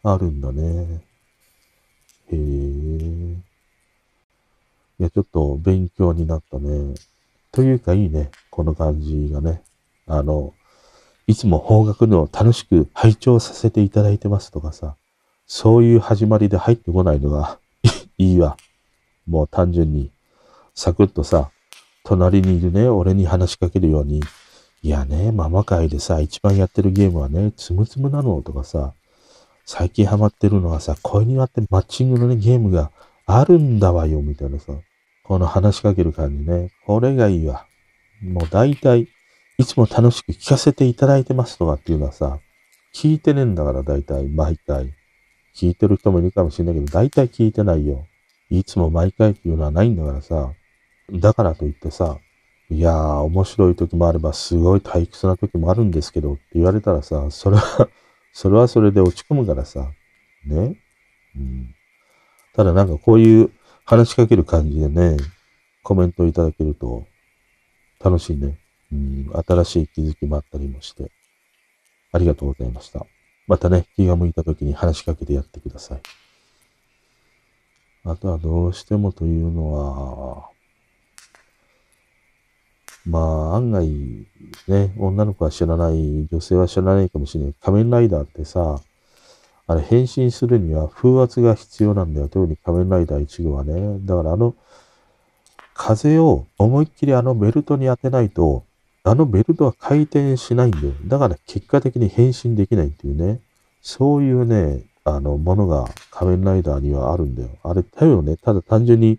Speaker 1: あるんだね。へえ。いや、ちょっと勉強になったね。というかいいね。この感じがね。あの、いつも方角の楽しく拝聴させていただいてますとかさ、そういう始まりで入ってこないのがいいわ。もう単純に、サクッとさ、隣にいるね、俺に話しかけるように、いやね、ママ界でさ、一番やってるゲームはね、つむつむなのとかさ、最近ハマってるのはさ、恋にわってマッチングのね、ゲームがあるんだわよ、みたいなさ。この話しかける感じね。これがいいわ。もう大体、いつも楽しく聞かせていただいてますとかっていうのはさ、聞いてねえんだから大体、毎回。聞いてる人もいるかもしれないけど、大体聞いてないよ。いつも毎回っていうのはないんだからさ。だからといってさ、いやー、面白い時もあれば、すごい退屈な時もあるんですけどって言われたらさ、それは それはそれで落ち込むからさ。ね？うん。ただなんかこういう話しかける感じでね、コメントいただけると楽しいね。うん、新しい気づきもあったりもして、ありがとうございました。またね、気が向いた時に話しかけてやってください。あとはどうしてもというのは、まあ案外ね、女の子は知らない、女性は知らないかもしれない。仮面ライダーってさ、あれ変身するには風圧が必要なんだよ。特に仮面ライダー1号はね。だからあの、風を思いっきりあのベルトに当てないと、あのベルトは回転しないんだよ。だから結果的に変身できないっていうね。そういうね、あの、ものが仮面ライダーにはあるんだよ。あれだよね。ただ単純に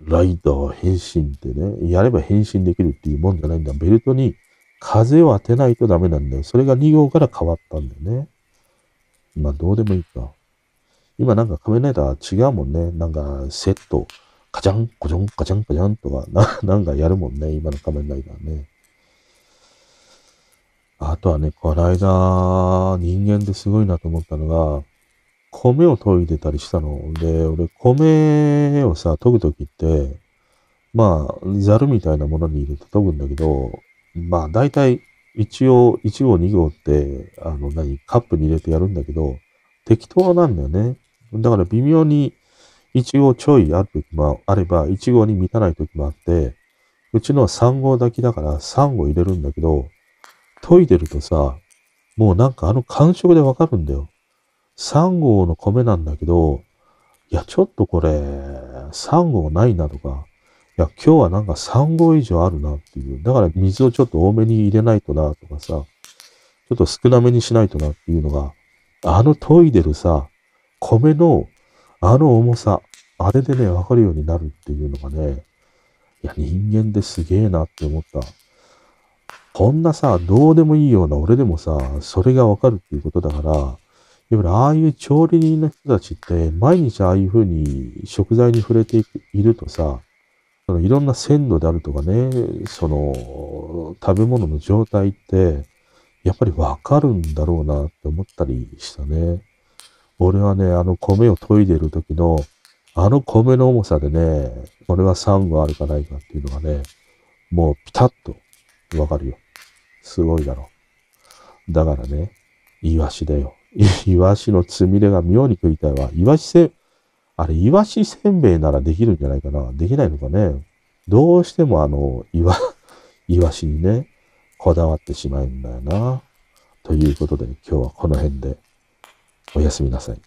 Speaker 1: ライダー変身ってね、やれば変身できるっていうもんじゃないんだ。ベルトに風を当てないとダメなんだよ。それが2号から変わったんだよね。まあ、どうでもいいか。今なんか仮面ライダー違うもんね。なんか、セット、カチャン、コチョン、カチャン、カチャンとか、な、なんかやるもんね。今の仮面ライダーね。あとはね、この間、人間ですごいなと思ったのが、米を研いでたりしたの。で、俺、米をさ、研ぐときって、まあ、ザルみたいなものに入れて研ぐんだけど、まあ、大体、一応、1号、2号って、あの、何、カップに入れてやるんだけど、適当なんだよね。だから微妙に1号ちょいある時もあれば、1号に満たない時もあって、うちのは3号炊きだから3号入れるんだけど、研いでるとさ、もうなんかあの感触でわかるんだよ。3号の米なんだけど、いや、ちょっとこれ、3号ないなとか、いや、今日はなんか3合以上あるなっていう。だから水をちょっと多めに入れないとなとかさ、ちょっと少なめにしないとなっていうのが、あの研いでるさ、米のあの重さ、あれでね、わかるようになるっていうのがね、いや、人間ですげえなって思った。こんなさ、どうでもいいような俺でもさ、それがわかるっていうことだから、やっぱりああいう調理人の人たちって、毎日ああいう風に食材に触れているとさ、そのいろんな鮮度であるとかね、その食べ物の状態って、やっぱりわかるんだろうなって思ったりしたね。俺はね、あの米を研いでる時の、あの米の重さでね、俺はサンゴあるかないかっていうのがね、もうピタッとわかるよ。すごいだろ。だからね、イワシだよ。イワシのつみれが妙に食いたいわ。イワシせ、あれ、イワシせんべいならできるんじゃないかな。できないのかね。どうしてもあの、イワ、イワシにね、こだわってしまうんだよな。ということで、今日はこの辺でおやすみなさい。